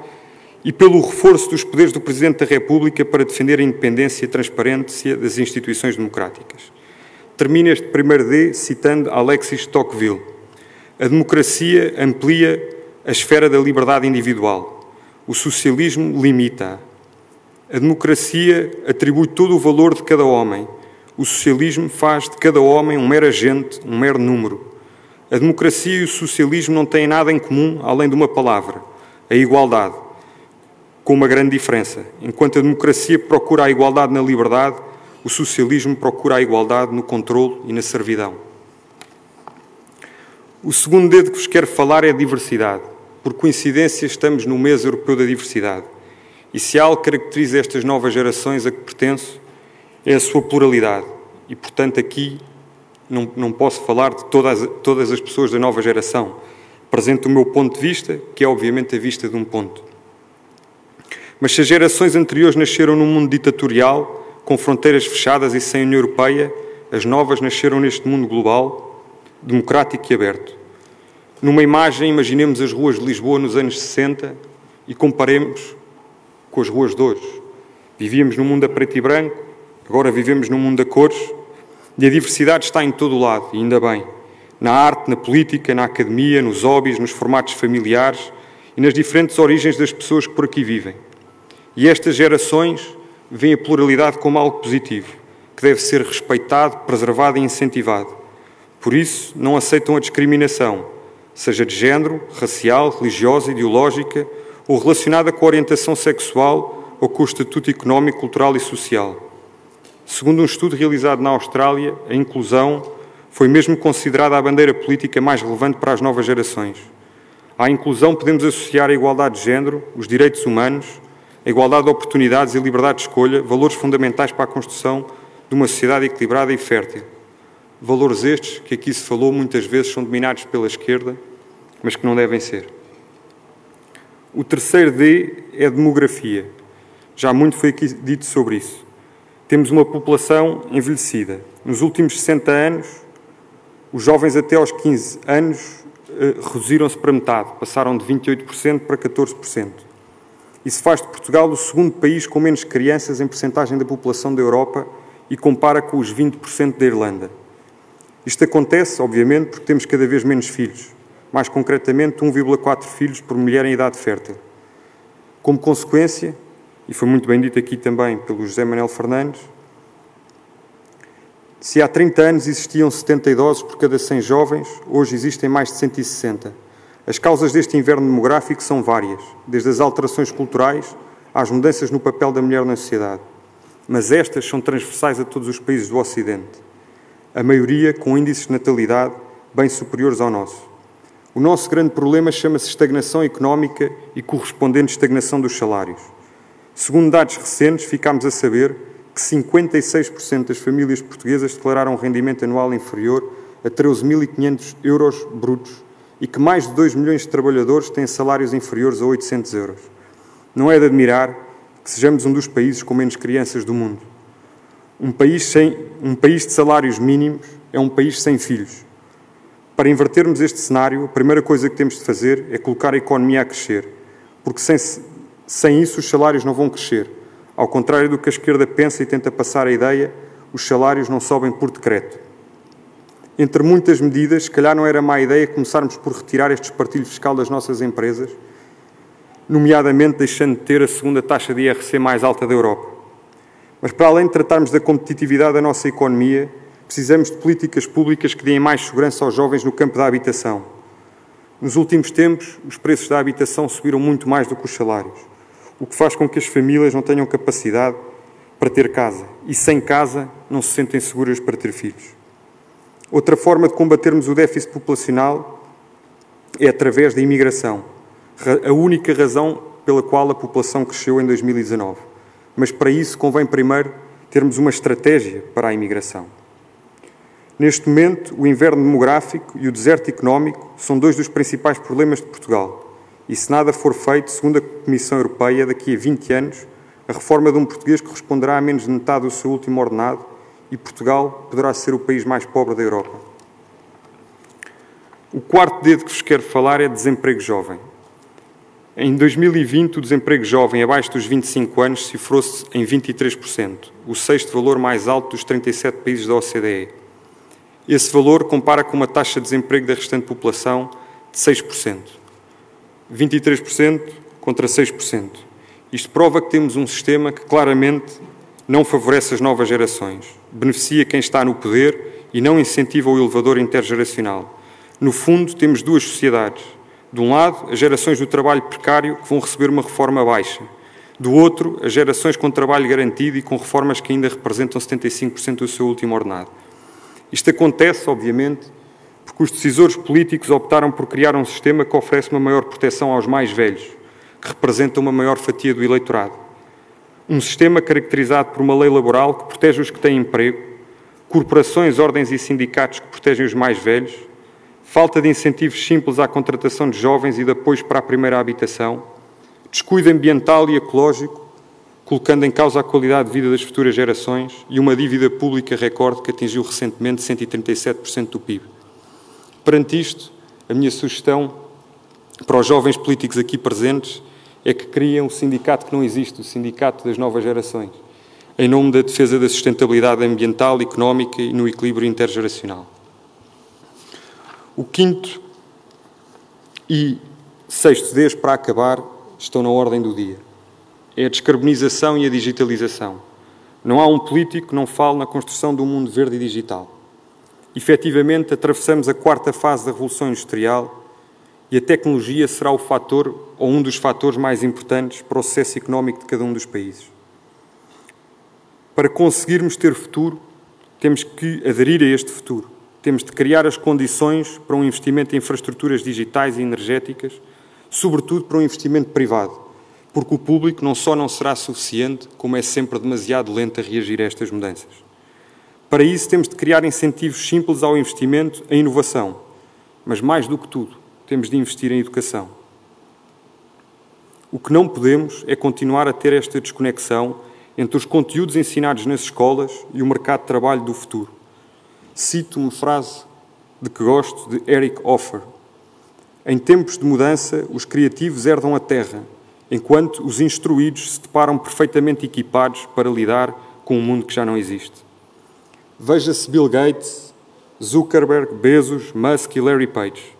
e pelo reforço dos poderes do Presidente da República para defender a independência e a transparência das instituições democráticas. Termino este primeiro D citando Alexis Tocqueville. A democracia amplia a esfera da liberdade individual. O socialismo limita-a. A democracia atribui todo o valor de cada homem. O socialismo faz de cada homem um mero agente, um mero número. A democracia e o socialismo não têm nada em comum além de uma palavra, a igualdade, com uma grande diferença. Enquanto a democracia procura a igualdade na liberdade, o socialismo procura a igualdade no controle e na servidão. O segundo dedo que vos quero falar é a diversidade. Por coincidência, estamos no mês europeu da diversidade. E se algo caracteriza estas novas gerações a que pertenço, é a sua pluralidade. E, portanto, aqui não, não posso falar de todas, todas as pessoas da nova geração. Apresento o meu ponto de vista, que é obviamente a vista de um ponto. Mas se as gerações anteriores nasceram num mundo ditatorial, com fronteiras fechadas e sem União Europeia, as novas nasceram neste mundo global, democrático e aberto. Numa imagem, imaginemos as ruas de Lisboa nos anos 60 e comparemos com as ruas de hoje. Vivíamos num mundo a preto e branco, agora vivemos num mundo a cores, e a diversidade está em todo o lado, e ainda bem. Na arte, na política, na academia, nos hobbies, nos formatos familiares e nas diferentes origens das pessoas que por aqui vivem. E estas gerações veem a pluralidade como algo positivo, que deve ser respeitado, preservado e incentivado. Por isso, não aceitam a discriminação, seja de género, racial, religiosa, ideológica ou relacionada com a orientação sexual ou com o estatuto económico, cultural e social. Segundo um estudo realizado na Austrália, a inclusão foi mesmo considerada a bandeira política mais relevante para as novas gerações. À inclusão podemos associar a igualdade de género, os direitos humanos, a igualdade de oportunidades e a liberdade de escolha, valores fundamentais para a construção de uma sociedade equilibrada e fértil. Valores estes que aqui se falou muitas vezes são dominados pela esquerda, mas que não devem ser. O terceiro D é a demografia. Já muito foi aqui dito sobre isso. Temos uma população envelhecida. Nos últimos 60 anos, os jovens até aos 15 anos eh, reduziram-se para metade, passaram de 28% para 14%. Isso faz de Portugal o segundo país com menos crianças em percentagem da população da Europa e compara com os 20% da Irlanda. Isto acontece, obviamente, porque temos cada vez menos filhos, mais concretamente 1,4 filhos por mulher em idade fértil. Como consequência, e foi muito bem dito aqui também pelo José Manuel Fernandes, se há 30 anos existiam 70 idosos por cada 100 jovens, hoje existem mais de 160. As causas deste inverno demográfico são várias, desde as alterações culturais às mudanças no papel da mulher na sociedade. Mas estas são transversais a todos os países do Ocidente a maioria com índices de natalidade bem superiores ao nosso. O nosso grande problema chama-se estagnação económica e correspondente estagnação dos salários. Segundo dados recentes, ficámos a saber que 56% das famílias portuguesas declararam um rendimento anual inferior a 13.500 euros brutos e que mais de 2 milhões de trabalhadores têm salários inferiores a 800 euros. Não é de admirar que sejamos um dos países com menos crianças do mundo. Um país, sem, um país de salários mínimos é um país sem filhos. Para invertermos este cenário, a primeira coisa que temos de fazer é colocar a economia a crescer, porque sem, sem isso os salários não vão crescer. Ao contrário do que a esquerda pensa e tenta passar a ideia, os salários não sobem por decreto. Entre muitas medidas, se calhar não era má ideia começarmos por retirar este espartilho fiscal das nossas empresas, nomeadamente deixando de ter a segunda taxa de IRC mais alta da Europa. Mas para além de tratarmos da competitividade da nossa economia, precisamos de políticas públicas que deem mais segurança aos jovens no campo da habitação. Nos últimos tempos, os preços da habitação subiram muito mais do que os salários, o que faz com que as famílias não tenham capacidade para ter casa e, sem casa, não se sentem seguras para ter filhos. Outra forma de combatermos o déficit populacional é através da imigração, a única razão pela qual a população cresceu em 2019 mas para isso convém primeiro termos uma estratégia para a imigração. Neste momento, o inverno demográfico e o deserto económico são dois dos principais problemas de Portugal. E se nada for feito, segundo a Comissão Europeia, daqui a 20 anos, a reforma de um português corresponderá a menos de metade do seu último ordenado e Portugal poderá ser o país mais pobre da Europa. O quarto dedo que vos quero falar é desemprego jovem. Em 2020, o desemprego jovem abaixo dos 25 anos cifrou-se em 23%, o sexto valor mais alto dos 37 países da OCDE. Esse valor compara com uma taxa de desemprego da restante população de 6%. 23% contra 6%. Isto prova que temos um sistema que claramente não favorece as novas gerações, beneficia quem está no poder e não incentiva o elevador intergeracional. No fundo, temos duas sociedades de um lado, as gerações do trabalho precário que vão receber uma reforma baixa. Do outro, as gerações com trabalho garantido e com reformas que ainda representam 75% do seu último ordenado. Isto acontece, obviamente, porque os decisores políticos optaram por criar um sistema que oferece uma maior proteção aos mais velhos, que representam uma maior fatia do eleitorado. Um sistema caracterizado por uma lei laboral que protege os que têm emprego, corporações, ordens e sindicatos que protegem os mais velhos, falta de incentivos simples à contratação de jovens e de apoios para a primeira habitação, descuido ambiental e ecológico, colocando em causa a qualidade de vida das futuras gerações e uma dívida pública recorde que atingiu recentemente 137% do PIB. Perante isto, a minha sugestão para os jovens políticos aqui presentes é que criem um sindicato que não existe, o Sindicato das Novas Gerações, em nome da defesa da sustentabilidade ambiental, económica e no equilíbrio intergeracional. O quinto e sexto Ds, para acabar, estão na ordem do dia. É a descarbonização e a digitalização. Não há um político que não fale na construção de um mundo verde e digital. Efetivamente atravessamos a quarta fase da Revolução Industrial e a tecnologia será o fator ou um dos fatores mais importantes para o sucesso económico de cada um dos países. Para conseguirmos ter futuro, temos que aderir a este futuro. Temos de criar as condições para um investimento em infraestruturas digitais e energéticas, sobretudo para um investimento privado, porque o público não só não será suficiente, como é sempre demasiado lento a reagir a estas mudanças. Para isso, temos de criar incentivos simples ao investimento em inovação, mas mais do que tudo, temos de investir em educação. O que não podemos é continuar a ter esta desconexão entre os conteúdos ensinados nas escolas e o mercado de trabalho do futuro. Cito uma frase de que gosto de Eric Offer. Em tempos de mudança, os criativos herdam a terra, enquanto os instruídos se deparam perfeitamente equipados para lidar com um mundo que já não existe. Veja-se Bill Gates, Zuckerberg, Bezos, Musk e Larry Page.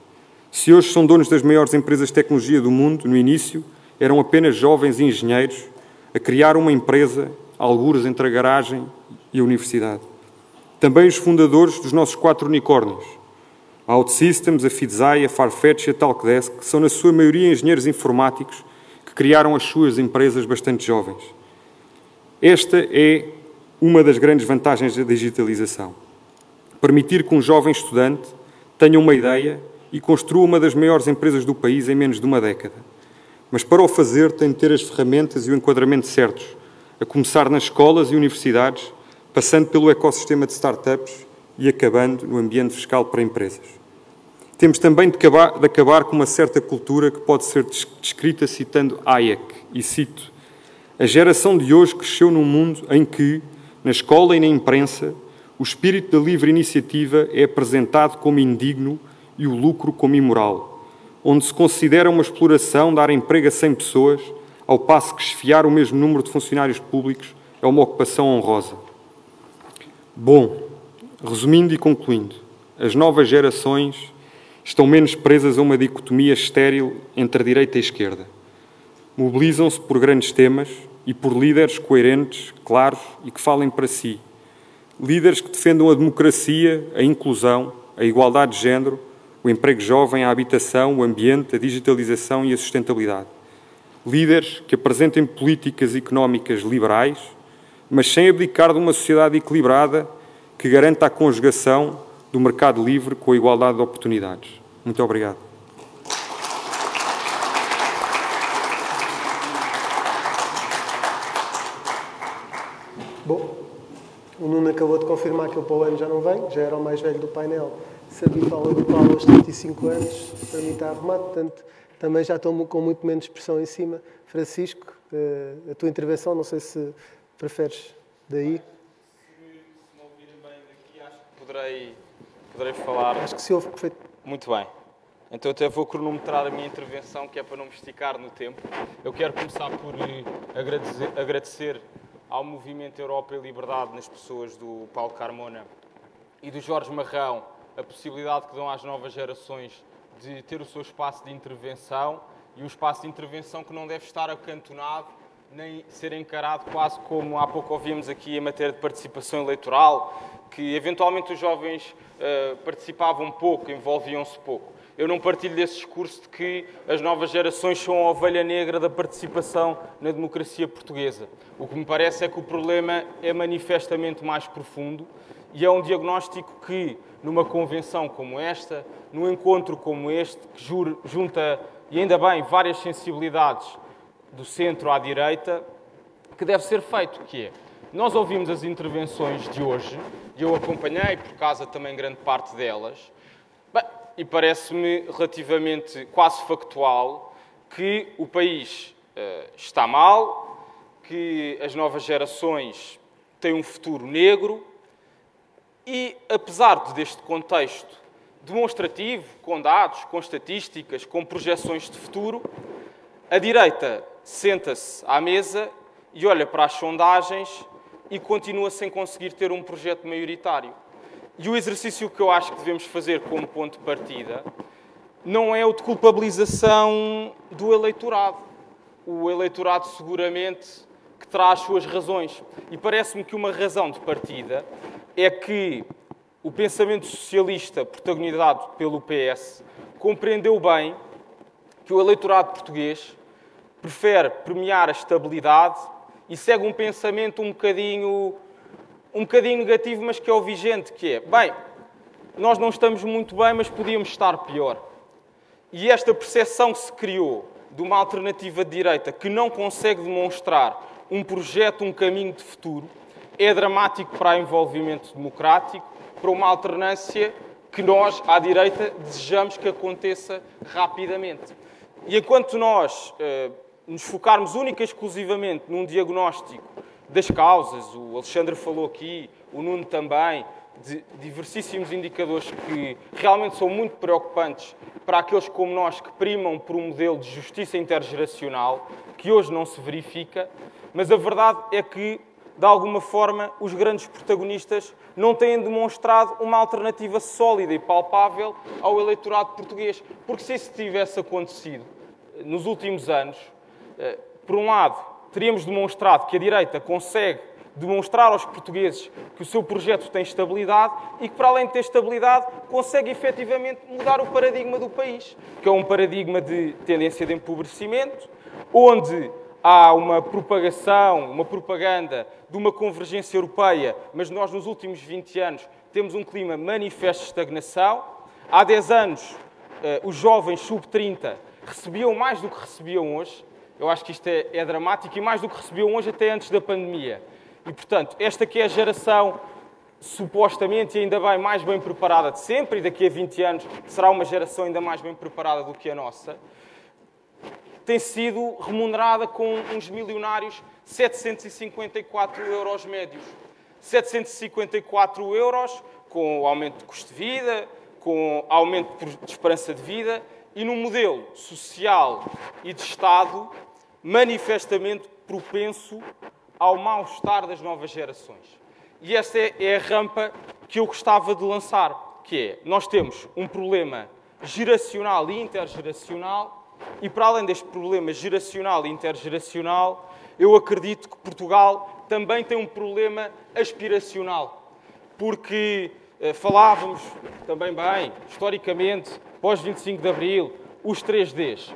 Se hoje são donos das maiores empresas de tecnologia do mundo, no início eram apenas jovens engenheiros a criar uma empresa, algures entre a garagem e a universidade. Também os fundadores dos nossos quatro unicórnios, a OutSystems, a Fidzai, a Farfetch e a Talkdesk, são na sua maioria engenheiros informáticos que criaram as suas empresas bastante jovens. Esta é uma das grandes vantagens da digitalização. Permitir que um jovem estudante tenha uma ideia e construa uma das maiores empresas do país em menos de uma década. Mas para o fazer tem de ter as ferramentas e o enquadramento certos, a começar nas escolas e universidades, passando pelo ecossistema de startups e acabando no ambiente fiscal para empresas. Temos também de acabar, de acabar com uma certa cultura que pode ser descrita citando Hayek, e cito: A geração de hoje cresceu num mundo em que, na escola e na imprensa, o espírito da livre iniciativa é apresentado como indigno e o lucro como imoral, onde se considera uma exploração dar emprego a 100 pessoas, ao passo que esfiar o mesmo número de funcionários públicos é uma ocupação honrosa. Bom, resumindo e concluindo, as novas gerações estão menos presas a uma dicotomia estéril entre direita e esquerda. Mobilizam-se por grandes temas e por líderes coerentes, claros e que falem para si. Líderes que defendam a democracia, a inclusão, a igualdade de género o emprego jovem, a habitação, o ambiente, a digitalização e a sustentabilidade. Líderes que apresentem políticas económicas liberais, mas sem abdicar de uma sociedade equilibrada que garanta a conjugação do mercado livre com a igualdade de oportunidades. Muito obrigado. Bom, o Nuno acabou de confirmar que o para o ano já não vem, já era o mais velho do painel se a bitola do Paulo aos 35 anos, para mim está arrumado, portanto, também já estou com muito menos pressão em cima. Francisco, eh, a tua intervenção, não sei se preferes daí. Se, me ouvirem bem daqui, acho que poderei, poderei falar. Acho que se ouve perfeito. Muito bem. Então até vou cronometrar a minha intervenção, que é para não me esticar no tempo. Eu quero começar por eh, agradecer, agradecer ao Movimento Europa e Liberdade nas pessoas do Paulo Carmona e do Jorge Marrão a possibilidade que dão às novas gerações de ter o seu espaço de intervenção e um espaço de intervenção que não deve estar acantonado nem ser encarado quase como há pouco ouvimos aqui em matéria de participação eleitoral, que eventualmente os jovens uh, participavam pouco, envolviam-se pouco. Eu não partilho desse discurso de que as novas gerações são a ovelha negra da participação na democracia portuguesa. O que me parece é que o problema é manifestamente mais profundo e é um diagnóstico que, numa convenção como esta, num encontro como este, que junta, e ainda bem, várias sensibilidades do centro à direita, que deve ser feito, que é, nós ouvimos as intervenções de hoje, e eu acompanhei, por causa também grande parte delas, e parece-me relativamente quase factual que o país uh, está mal, que as novas gerações têm um futuro negro, e, apesar deste contexto demonstrativo, com dados, com estatísticas, com projeções de futuro, a direita senta-se à mesa e olha para as sondagens e continua sem conseguir ter um projeto maioritário. E o exercício que eu acho que devemos fazer como ponto de partida não é o de culpabilização do eleitorado. O eleitorado seguramente que terá as suas razões. E parece-me que uma razão de partida é que o pensamento socialista, protagonizado pelo PS, compreendeu bem que o eleitorado português prefere premiar a estabilidade e segue um pensamento um bocadinho, um bocadinho negativo, mas que é o vigente, que é, bem, nós não estamos muito bem, mas podíamos estar pior. E esta percepção que se criou de uma alternativa de direita que não consegue demonstrar um projeto, um caminho de futuro, é dramático para o envolvimento democrático, para uma alternância que nós, à direita, desejamos que aconteça rapidamente. E enquanto nós eh, nos focarmos única e exclusivamente num diagnóstico das causas, o Alexandre falou aqui, o Nuno também, de diversíssimos indicadores que realmente são muito preocupantes para aqueles como nós que primam por um modelo de justiça intergeracional, que hoje não se verifica, mas a verdade é que, de alguma forma, os grandes protagonistas não têm demonstrado uma alternativa sólida e palpável ao eleitorado português. Porque se isso tivesse acontecido nos últimos anos, eh, por um lado, teríamos demonstrado que a direita consegue demonstrar aos portugueses que o seu projeto tem estabilidade e que, para além de ter estabilidade, consegue efetivamente mudar o paradigma do país, que é um paradigma de tendência de empobrecimento, onde há uma propagação, uma propaganda de uma convergência europeia, mas nós, nos últimos 20 anos, temos um clima manifesto de estagnação. Há 10 anos, eh, os jovens sub-30 recebiam mais do que recebiam hoje. Eu acho que isto é, é dramático e mais do que recebiam hoje até antes da pandemia. E, portanto, esta que é a geração supostamente ainda bem mais bem preparada de sempre, e daqui a 20 anos será uma geração ainda mais bem preparada do que a nossa, tem sido remunerada com uns milionários 754 euros médios. 754 euros com o aumento de custo de vida, com aumento de esperança de vida e num modelo social e de Estado manifestamente propenso ao mal-estar das novas gerações. E essa é, é a rampa que eu gostava de lançar, que é, nós temos um problema geracional e intergeracional, e para além deste problema geracional e intergeracional, eu acredito que Portugal também tem um problema aspiracional, porque eh, falávamos também bem, historicamente, pós 25 de Abril, os 3Ds.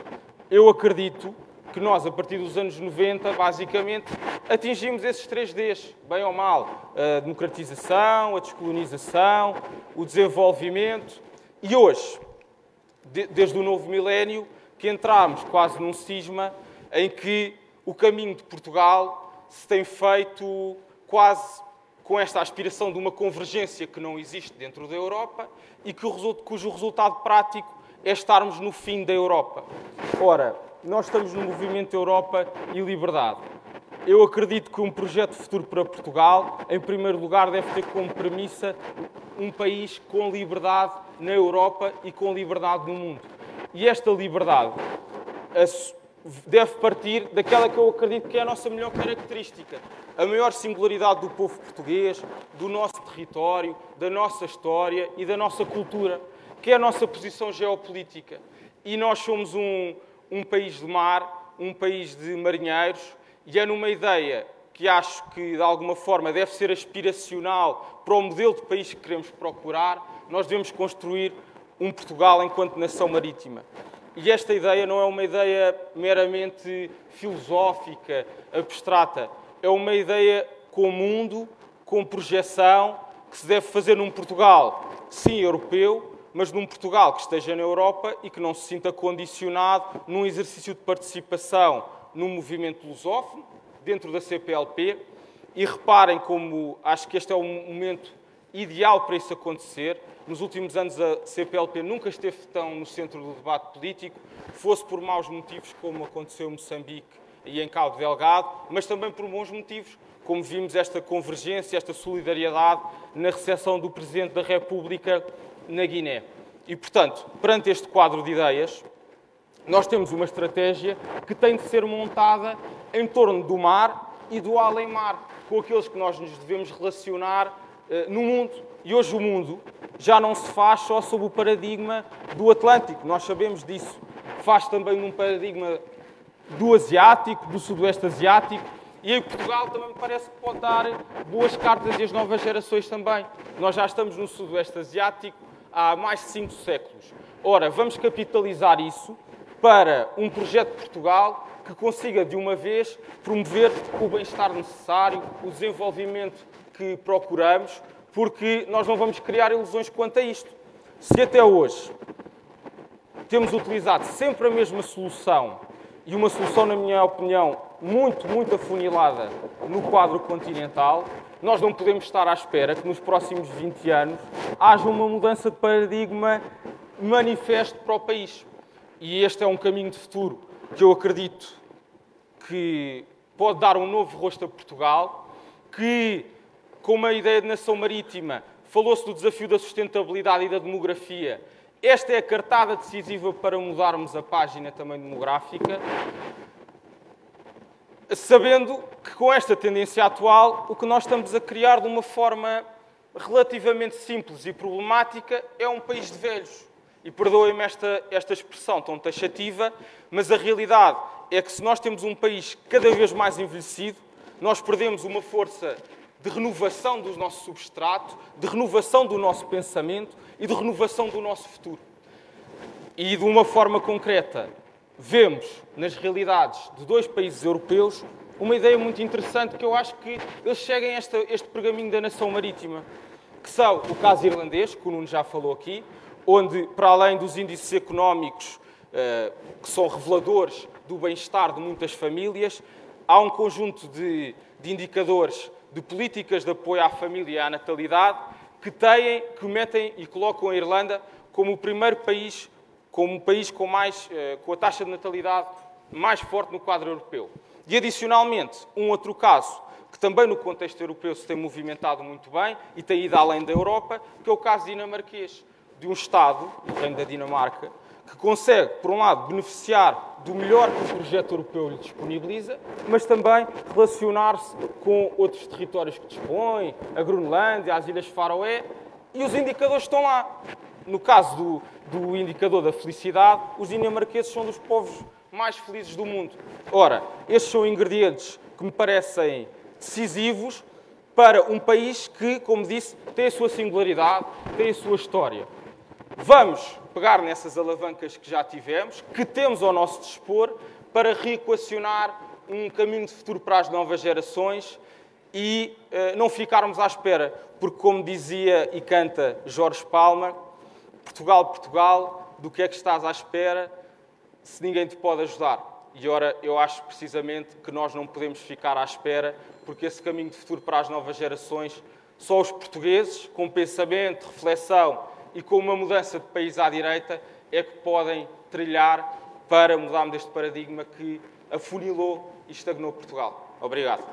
Eu acredito que nós, a partir dos anos 90, basicamente, atingimos esses três Ds, bem ou mal. A democratização, a descolonização, o desenvolvimento. E hoje, desde o novo milénio, que entramos quase num cisma em que o caminho de Portugal se tem feito quase com esta aspiração de uma convergência que não existe dentro da Europa e que cujo resultado prático é estarmos no fim da Europa. Ora, nós estamos no movimento Europa e Liberdade. Eu acredito que um projeto futuro para Portugal, em primeiro lugar, deve ter como premissa um país com liberdade na Europa e com liberdade no mundo. E esta liberdade deve partir daquela que eu acredito que é a nossa melhor característica, a maior singularidade do povo português, do nosso território, da nossa história e da nossa cultura, que é a nossa posição geopolítica. E nós somos um, um país de mar, um país de marinheiros, e é numa ideia que acho que de alguma forma deve ser aspiracional para o modelo de país que queremos procurar, nós devemos construir um Portugal enquanto nação marítima. E esta ideia não é uma ideia meramente filosófica, abstrata, é uma ideia com mundo, com projeção, que se deve fazer num Portugal, sim, europeu, mas num Portugal que esteja na Europa e que não se sinta condicionado num exercício de participação no movimento lusófono, dentro da CPLP. E reparem como acho que este é o momento ideal para isso acontecer. Nos últimos anos a CPLP nunca esteve tão no centro do debate político, fosse por maus motivos, como aconteceu em Moçambique e em Cabo Delgado, mas também por bons motivos, como vimos esta convergência, esta solidariedade na recepção do Presidente da República na Guiné. E, portanto, perante este quadro de ideias, nós temos uma estratégia que tem de ser montada em torno do mar e do além-mar, com aqueles que nós nos devemos relacionar eh, no mundo. E hoje o mundo já não se faz só sob o paradigma do Atlântico, nós sabemos disso. Faz também num paradigma do Asiático, do Sudoeste Asiático, E em Portugal também me parece que pode dar boas cartas e as novas gerações também. Nós já estamos no Sudoeste Asiático há mais de cinco séculos. Ora, vamos capitalizar isso para um projeto de Portugal que consiga, de uma vez, promover o bem-estar necessário, o desenvolvimento que procuramos, porque nós não vamos criar ilusões quanto a isto. Se até hoje temos utilizado sempre a mesma solução, e uma solução, na minha opinião, muito, muito afunilada no quadro continental, nós não podemos estar à espera que nos próximos 20 anos haja uma mudança de paradigma manifesto para o país. E este é um caminho de futuro que eu acredito que pode dar um novo rosto a Portugal, que, com uma ideia de nação marítima, falou-se do desafio da sustentabilidade e da demografia. Esta é a cartada decisiva para mudarmos a página também demográfica, sabendo que com esta tendência atual, o que nós estamos a criar de uma forma relativamente simples e problemática é um país de velhos. E perdoem-me esta, esta expressão tão taxativa, mas a realidade é que se nós temos um país cada vez mais envelhecido, nós perdemos uma força de renovação do nosso substrato, de renovação do nosso pensamento e de renovação do nosso futuro. E de uma forma concreta, vemos nas realidades de dois países europeus uma ideia muito interessante que eu acho que eles seguem este, este pergaminho da nação marítima, que são o caso irlandês, que o Nuno já falou aqui, onde, para além dos índices económicos uh, que são reveladores do bem-estar de muitas famílias, há um conjunto de, de, indicadores de políticas de apoio à família e à natalidade que têm, que metem e colocam a Irlanda como o primeiro país, como o país com, mais, uh, com a taxa de natalidade mais forte no quadro europeu. E, adicionalmente, um outro caso que também no contexto europeu se tem movimentado muito bem e tem ido além da Europa, que é o caso dinamarquês de um Estado, o Reino da Dinamarca, que consegue, por um lado, beneficiar do melhor que o projeto europeu lhe disponibiliza, mas também relacionar-se com outros territórios que dispõe, a Groenlândia, as Ilhas Faroé, e os indicadores estão lá. No caso do, do indicador da felicidade, os dinamarqueses são dos povos mais felizes do mundo. Ora, estes são ingredientes que me parecem decisivos para um país que, como disse, tem a sua singularidade, tem a sua história. Vamos pegar nessas alavancas que já tivemos, que temos ao nosso dispor, para reequacionar um caminho de futuro para as novas gerações e uh, não ficarmos à espera, porque, como dizia e canta Jorge Palma, Portugal, Portugal, do que é que estás à espera se ninguém te pode ajudar? E ora, eu acho precisamente que nós não podemos ficar à espera, porque esse caminho de futuro para as novas gerações, só os portugueses, com pensamento, reflexão e com uma mudança de país à direita é que podem trilhar para mudarmos este paradigma que afunilou e estagnou Portugal. Obrigado.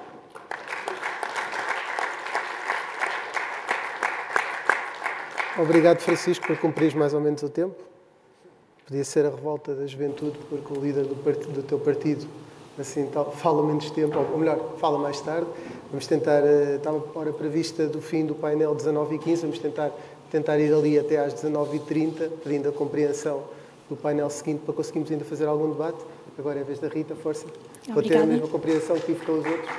Obrigado, Francisco, por cumprir mais ou menos o tempo. Podia ser a revolta da juventude, porque o líder do, partido, do teu partido assim, fala menos tempo, ou melhor, fala mais tarde. Vamos tentar, eh, estava a hora prevista do fim do painel 19 e 15, vamos tentar tentar ir ali até às 19h30, pedindo a compreensão do painel seguinte para conseguirmos ainda fazer algum debate. Agora é a vez da Rita, força. Vou ter a mesma compreensão que tive com os outros.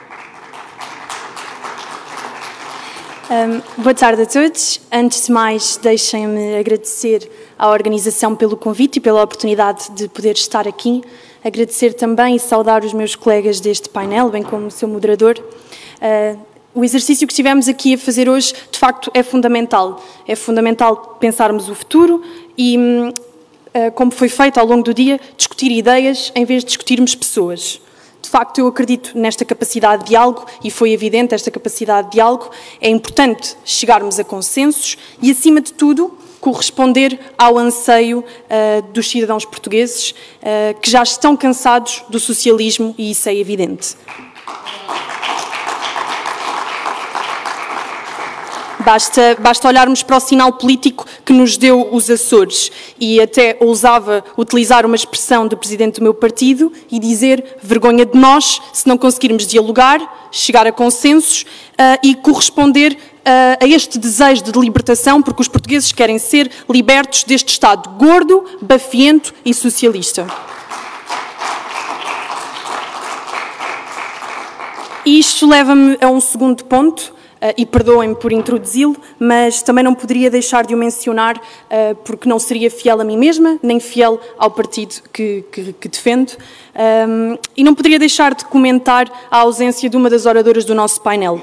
Um, boa tarde a todos. Antes de mais, deixem-me agradecer à organização pelo convite e pela oportunidade de poder estar aqui. Agradecer também e saudar os meus colegas deste painel, bem como o seu moderador. Uh, o exercício que estivemos aqui a fazer hoje, de facto, é fundamental. É fundamental pensarmos o futuro e, hum, eh, como foi feito ao longo do dia, discutir ideias em vez de discutirmos pessoas. De facto, eu acredito nesta capacidade de diálogo e foi evidente esta capacidade de diálogo. É importante chegarmos a consensos e, acima de tudo, corresponder ao anseio uh, dos cidadãos portugueses uh, que já estão cansados do socialismo e isso é evidente. Basta, basta olharmos para o sinal político que nos deu os Açores e até ousava utilizar uma expressão do presidente do meu partido e dizer vergonha de nós se não conseguirmos dialogar, chegar a consensos uh, e corresponder uh, a este desejo de libertação, porque os portugueses querem ser libertos deste Estado gordo, bafiento e socialista. E isto leva-me a um segundo ponto, e perdoem-me por introduzi-lo, mas também não poderia deixar de o mencionar uh, porque não seria fiel a mim mesma, nem fiel ao partido que, que, que defendo. Um, e não poderia deixar de comentar a ausência de uma das oradoras do nosso painel.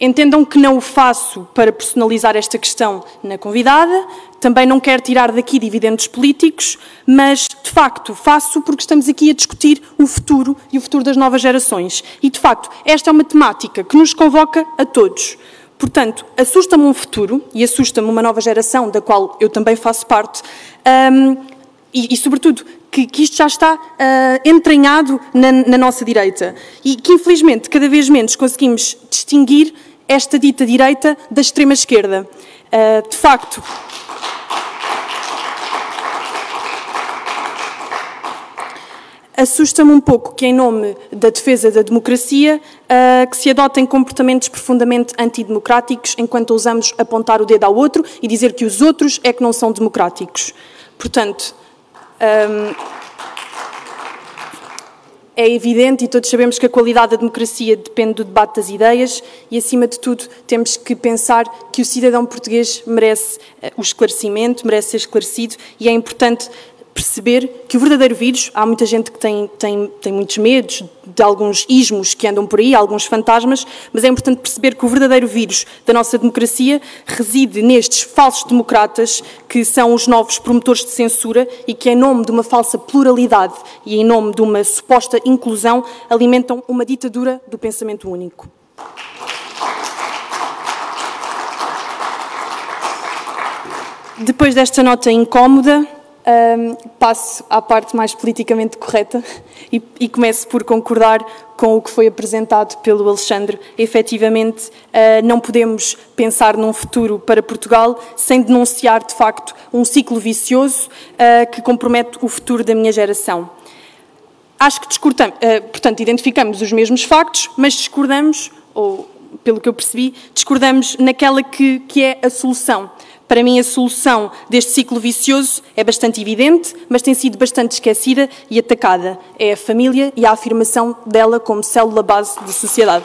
Entendam que não o faço para personalizar esta questão na convidada, também não quero tirar daqui dividendos políticos, mas de facto faço porque estamos aqui a discutir o futuro e o futuro das novas gerações. E de facto, esta é uma temática que nos convoca a todos. Portanto, assusta-me um futuro e assusta-me uma nova geração, da qual eu também faço parte, um, e, e, sobretudo, que, que, isto já está uh, entranhado na, na nossa direita e que, infelizmente, cada vez menos conseguimos distinguir esta dita direita da extrema-esquerda. Uh, de facto, assusta-me um pouco que, em nome da defesa da democracia, uh, que se adotem comportamentos profundamente antidemocráticos enquanto ousamos apontar o dedo ao outro e dizer que os outros é que não são democráticos. Portanto, um, é evidente e todos sabemos que a qualidade da democracia depende do debate das ideias e, acima de tudo, temos que pensar que o cidadão português merece eh, o esclarecimento, merece ser esclarecido e é importante perceber que o verdadeiro vírus, há muita gente que tem, tem, tem muitos medos de alguns ismos que andam por aí, alguns fantasmas, mas é importante perceber que o verdadeiro vírus da nossa democracia reside nestes falsos democratas que são os novos promotores de censura e que, em nome de uma falsa pluralidade e em nome de uma suposta inclusão, alimentam uma ditadura do pensamento único. Depois desta nota incómoda, um, passo à parte mais politicamente correta e, e, começo por concordar com o que foi apresentado pelo Alexandre. Efetivamente, uh, não podemos pensar num futuro para Portugal sem denunciar, de facto, um ciclo vicioso uh, que compromete o futuro da minha geração. Acho que discordamos, uh, portanto, identificamos os mesmos factos, mas discordamos, ou pelo que eu percebi, discordamos naquela que, que é a solução. Para mim, a solução deste ciclo vicioso é bastante evidente, mas tem sido bastante esquecida e atacada. É a família e a afirmação dela como célula base da sociedade.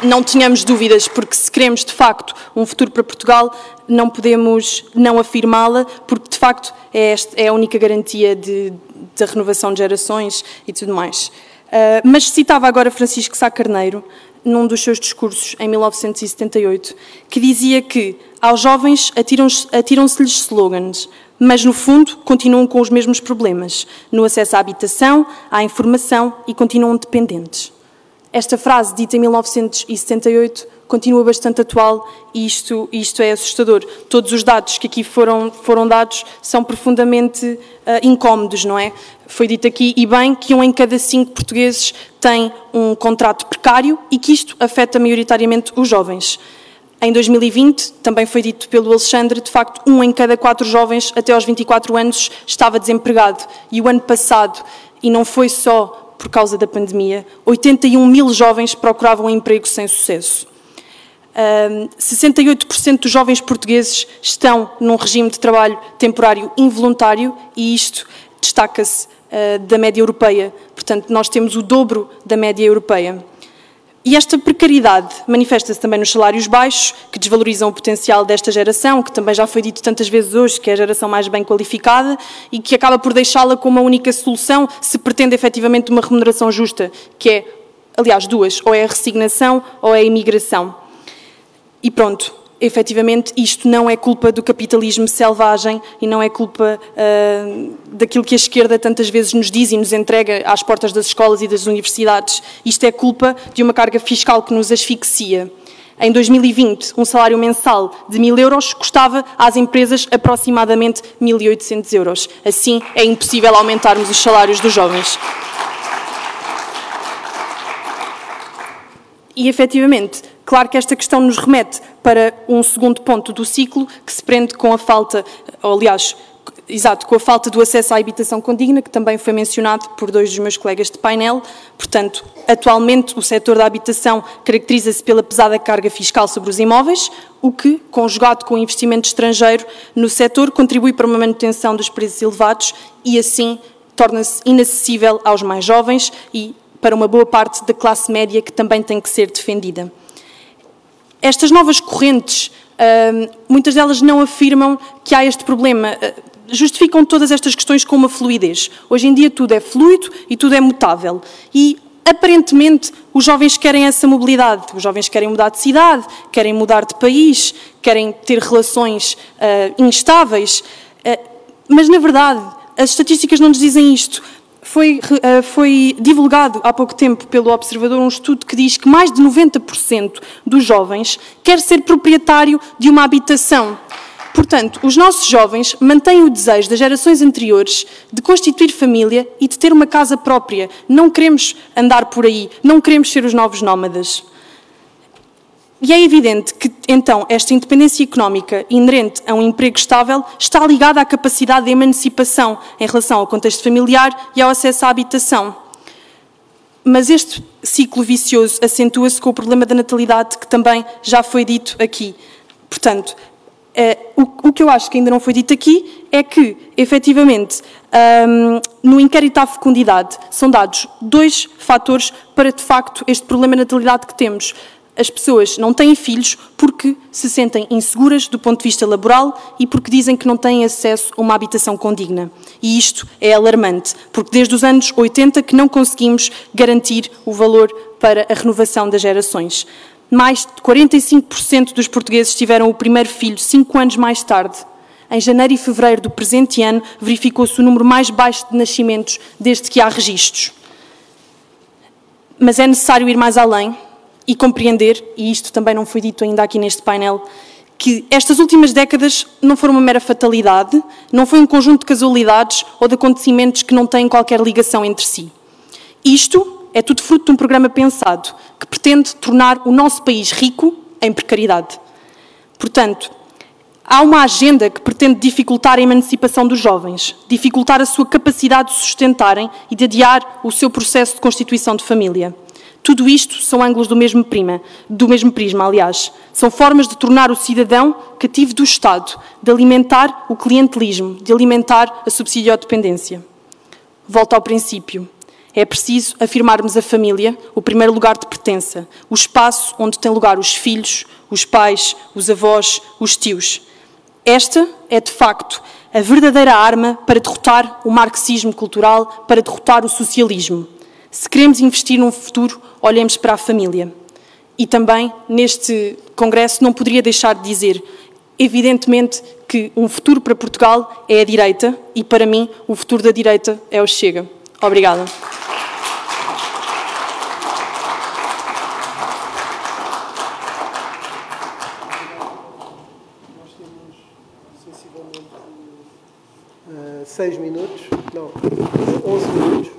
Não tenhamos dúvidas, porque se queremos de facto um futuro para Portugal, não podemos não afirmá-la, porque de facto é, é a única garantia de, da renovação de gerações e tudo mais. Uh, mas citava agora Francisco Sá Carneiro, num dos seus discursos, em 1978, que dizia que aos jovens atiram-se-lhes slogans, mas no fundo continuam com os mesmos problemas, no acesso à habitação, à informação e continuam dependentes. Esta frase, dita em 1978, continua bastante atual e isto, isto é assustador. Todos os dados que aqui foram, foram dados são profundamente uh, incómodos, não é? Foi dito aqui, e bem, que um em cada cinco portugueses tem um contrato precário e que isto afeta maioritariamente os jovens. Em 2020, também foi dito pelo Alexandre, de facto, um em cada quatro jovens até aos 24 anos estava desempregado. E o ano passado, e não foi só por causa da pandemia, 81 mil jovens procuravam emprego sem sucesso. 68% dos jovens portugueses estão num regime de trabalho temporário involuntário e isto destaca-se uh, da média europeia. Portanto, nós temos o dobro da média europeia. E esta precariedade manifesta-se também nos salários baixos, que desvalorizam o potencial desta geração, que também já foi dito tantas vezes hoje, que é a geração mais bem qualificada e que acaba por deixá-la como a única solução se pretende efetivamente uma remuneração justa, que é, aliás, duas, ou é a resignação ou é a imigração. E pronto, efetivamente isto não é culpa do capitalismo selvagem e não é culpa uh, daquilo que a esquerda tantas vezes nos diz e nos entrega às portas das escolas e das universidades. Isto é culpa de uma carga fiscal que nos asfixia. Em 2020, um salário mensal de 1.000 euros custava às empresas aproximadamente 1.800 euros. Assim, é impossível aumentarmos os salários dos jovens. E, efetivamente, Claro que esta questão nos remete para um segundo ponto do ciclo, que se prende com a falta, ou, aliás, exato, com a falta do acesso à habitação condigna, que também foi mencionado por dois dos meus colegas de painel. Portanto, atualmente o setor da habitação caracteriza-se pela pesada carga fiscal sobre os imóveis, o que, conjugado com o investimento estrangeiro no setor, contribui para uma manutenção dos preços elevados e, assim, torna-se inacessível aos mais jovens e para uma boa parte da classe média que também tem que ser defendida. Estas novas correntes, muitas delas não afirmam que há este problema, justificam todas estas questões com uma fluidez. Hoje em dia tudo é fluido e tudo é mutável. E aparentemente os jovens querem essa mobilidade. Os jovens querem mudar de cidade, querem mudar de país, querem ter relações uh, instáveis. Uh, mas na verdade, as estatísticas não nos dizem isto. Foi, uh, foi, divulgado há pouco tempo pelo Observador um estudo que diz que mais de 90% dos jovens quer ser proprietário de uma habitação. Portanto, os nossos jovens mantêm o desejo das gerações anteriores de constituir família e de ter uma casa própria. Não queremos andar por aí, não queremos ser os novos nómadas. E é evidente que, então, esta independência económica inerente a um emprego estável está ligada à capacidade de emancipação em relação ao contexto familiar e ao acesso à habitação. Mas este ciclo vicioso acentua-se com o problema da natalidade, que também já foi dito aqui. Portanto, Uh, o, que eu acho que ainda não foi dito aqui é que, efetivamente, no inquérito à fecundidade, são dados dois fatores para, de facto, este problema de natalidade que temos. As pessoas não têm filhos porque se sentem inseguras do ponto de vista laboral e porque dizem que não têm acesso a uma habitação condigna. E isto é alarmante, porque desde os anos 80 que não conseguimos garantir o valor para a renovação das gerações mais de 45% dos portugueses tiveram o primeiro filho cinco anos mais tarde. Em janeiro e fevereiro do presente ano, verificou-se o número mais baixo de nascimentos desde que há registros. Mas é necessário ir mais além e compreender, e isto também não foi dito ainda aqui neste painel, que estas últimas décadas não foram uma mera fatalidade, não foi um conjunto de casualidades ou de acontecimentos que não têm qualquer ligação entre si. Isto é tudo fruto de um programa pensado que pretende tornar o nosso país rico em precariedade. Portanto, há uma agenda que pretende dificultar a emancipação dos jovens, dificultar a sua capacidade de sustentarem e de adiar o seu processo de constituição de família. Tudo isto são ângulos do mesmo, prima, do mesmo prisma, aliás. São formas de tornar o cidadão cativo do Estado, de alimentar o clientelismo, de alimentar a subsidiodependência. Volto ao princípio. É preciso afirmarmos a família, o primeiro lugar de pertença, o espaço onde têm lugar os filhos, os pais, os avós, os tios. Esta é, de facto, a verdadeira arma para derrotar o marxismo cultural, para derrotar o socialismo. Se queremos investir num futuro, olhemos para a família. E também, neste congresso, não poderia deixar de dizer, evidentemente, que um futuro para Portugal é a direita e, para mim, o futuro da direita é o Chega. Obrigada. seis minutos, não, 11 minutos,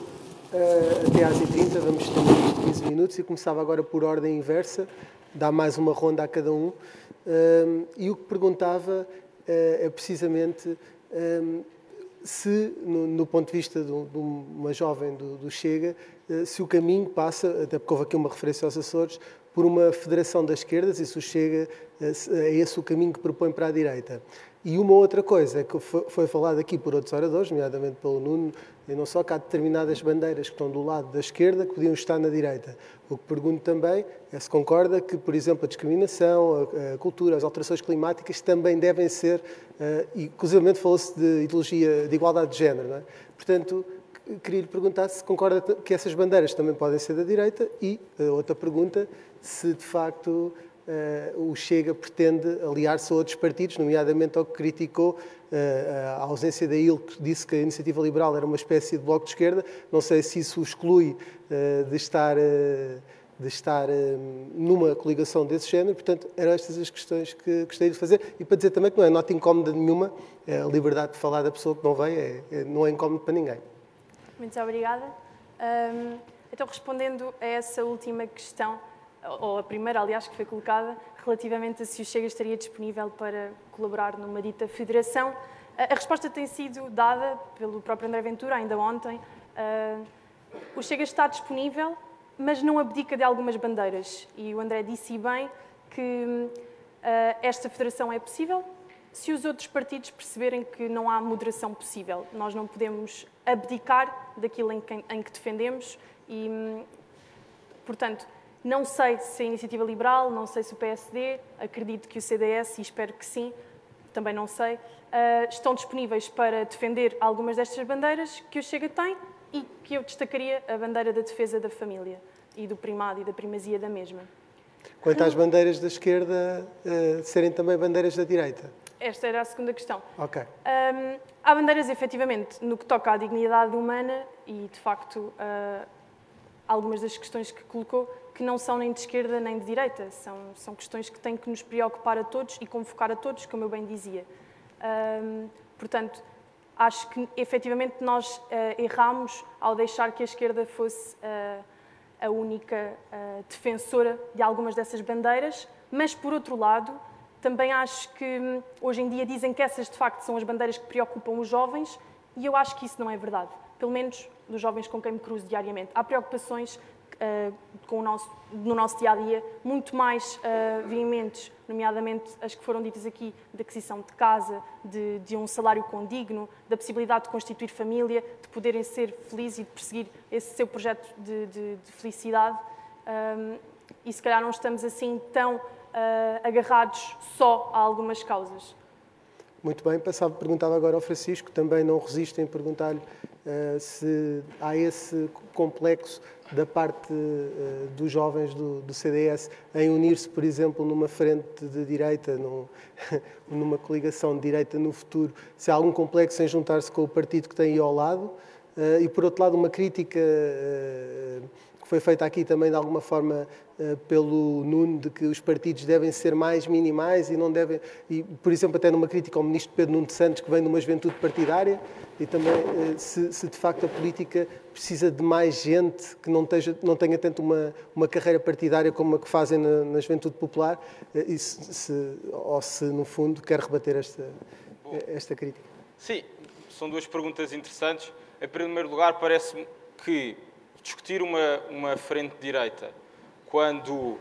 uh, até às 30 vamos ter isto 15 minutos e começava agora por ordem inversa, dá mais uma ronda a cada um. Uh, e o que perguntava uh, é precisamente se, no, no, ponto de vista de, de uma jovem do, do Chega, se o caminho passa, até porque houve aqui uma referência aos Açores, por uma federação das esquerdas e se o Chega é esse o caminho que propõe para a direita. E uma outra coisa que foi falada aqui por outros oradores, nomeadamente pelo Nuno, e não só que há determinadas bandeiras que estão do lado da esquerda que podiam estar na direita. O que pergunto também é se concorda que, por exemplo, a discriminação, a, cultura, as alterações climáticas também devem ser, uh, e inclusive falou-se de ideologia de igualdade de género, é? Portanto, queria lhe perguntar se concorda que essas bandeiras também podem ser da direita e, uh, outra pergunta, se de facto o Chega pretende aliar-se a outros partidos, nomeadamente ao que criticou uh, a ausência da IL, que disse que a iniciativa liberal era uma espécie de bloco de esquerda. Não sei se isso exclui uh, de estar, de estar numa coligação desse género. Portanto, eram estas as questões que gostaria de fazer. E para dizer também que não é nota incómoda nenhuma, é a liberdade de falar da pessoa que não vem é, é, não é incómodo para ninguém. Muito obrigada. Um, então, respondendo a essa última questão, ou a primeira, aliás, que foi colocada, relativamente a se o Chega estaria disponível para colaborar numa dita federação. A resposta tem sido dada pelo próprio André Ventura, ainda ontem. O Chega está disponível, mas não abdica de algumas bandeiras. E o André disse bem que esta federação é possível se os outros partidos perceberem que não há moderação possível. Nós não podemos abdicar daquilo em que, defendemos E, portanto, não sei se a Iniciativa Liberal, não sei se o PSD, acredito que o CDS, e espero que sim, também não sei, uh, estão disponíveis para defender algumas destas bandeiras que o Chega tem e que eu destacaria a bandeira da defesa da família e do primado e da primazia da mesma. Quanto às bandeiras da esquerda uh, serem também bandeiras da direita? Esta era a segunda questão. Ok. Um, há bandeiras, efetivamente, no que toca à dignidade humana e, de facto, uh, algumas das questões que colocou que não são nem de esquerda nem de direita. São, são questões que têm que nos preocupar a todos e convocar a todos, como eu bem dizia. Portanto, acho que, efetivamente, nós uh, erramos ao deixar que a esquerda fosse uh, a única uh, defensora de algumas dessas bandeiras, mas, por outro lado, também acho que hum, hoje em dia dizem que essas de facto são as bandeiras que preocupam os jovens e eu acho que isso não é verdade. Pelo menos dos jovens com quem me cruzo diariamente. Há preocupações com o nosso, no nosso dia a dia muito mais uh, veementes, nomeadamente as que foram ditas aqui, da aquisição de casa, de, de, um salário condigno, da possibilidade de constituir família, de poderem ser felizes e de perseguir esse seu projeto de, de, de felicidade. Um, e se calhar não estamos assim tão uh, agarrados só a algumas causas. Muito bem, passava, perguntava agora ao Francisco, também não resiste em perguntar-lhe uh, se há esse complexo da parte uh, dos jovens do, do CDS em unir-se, por exemplo, numa frente de direita, num, numa coligação de direita no futuro, se há algum complexo em juntar-se com o partido que tem aí ao lado, uh, e por outro lado uma crítica foi feita aqui também de alguma forma eh, pelo Nuno de que os partidos devem ser mais minimais e não devem, e por exemplo até numa crítica ao ministro Pedro Nuno de Santos que vem de uma juventude partidária e também eh, se, se de facto a política precisa de mais gente que não, esteja, não tenha tanto uma, uma carreira partidária como a que fazem na, na juventude popular eh, e se, se, ou se no fundo quer rebater esta, esta crítica. Sim, são duas perguntas interessantes. Em primeiro lugar, parece-me que discutir uma, uma frente direita quando uh,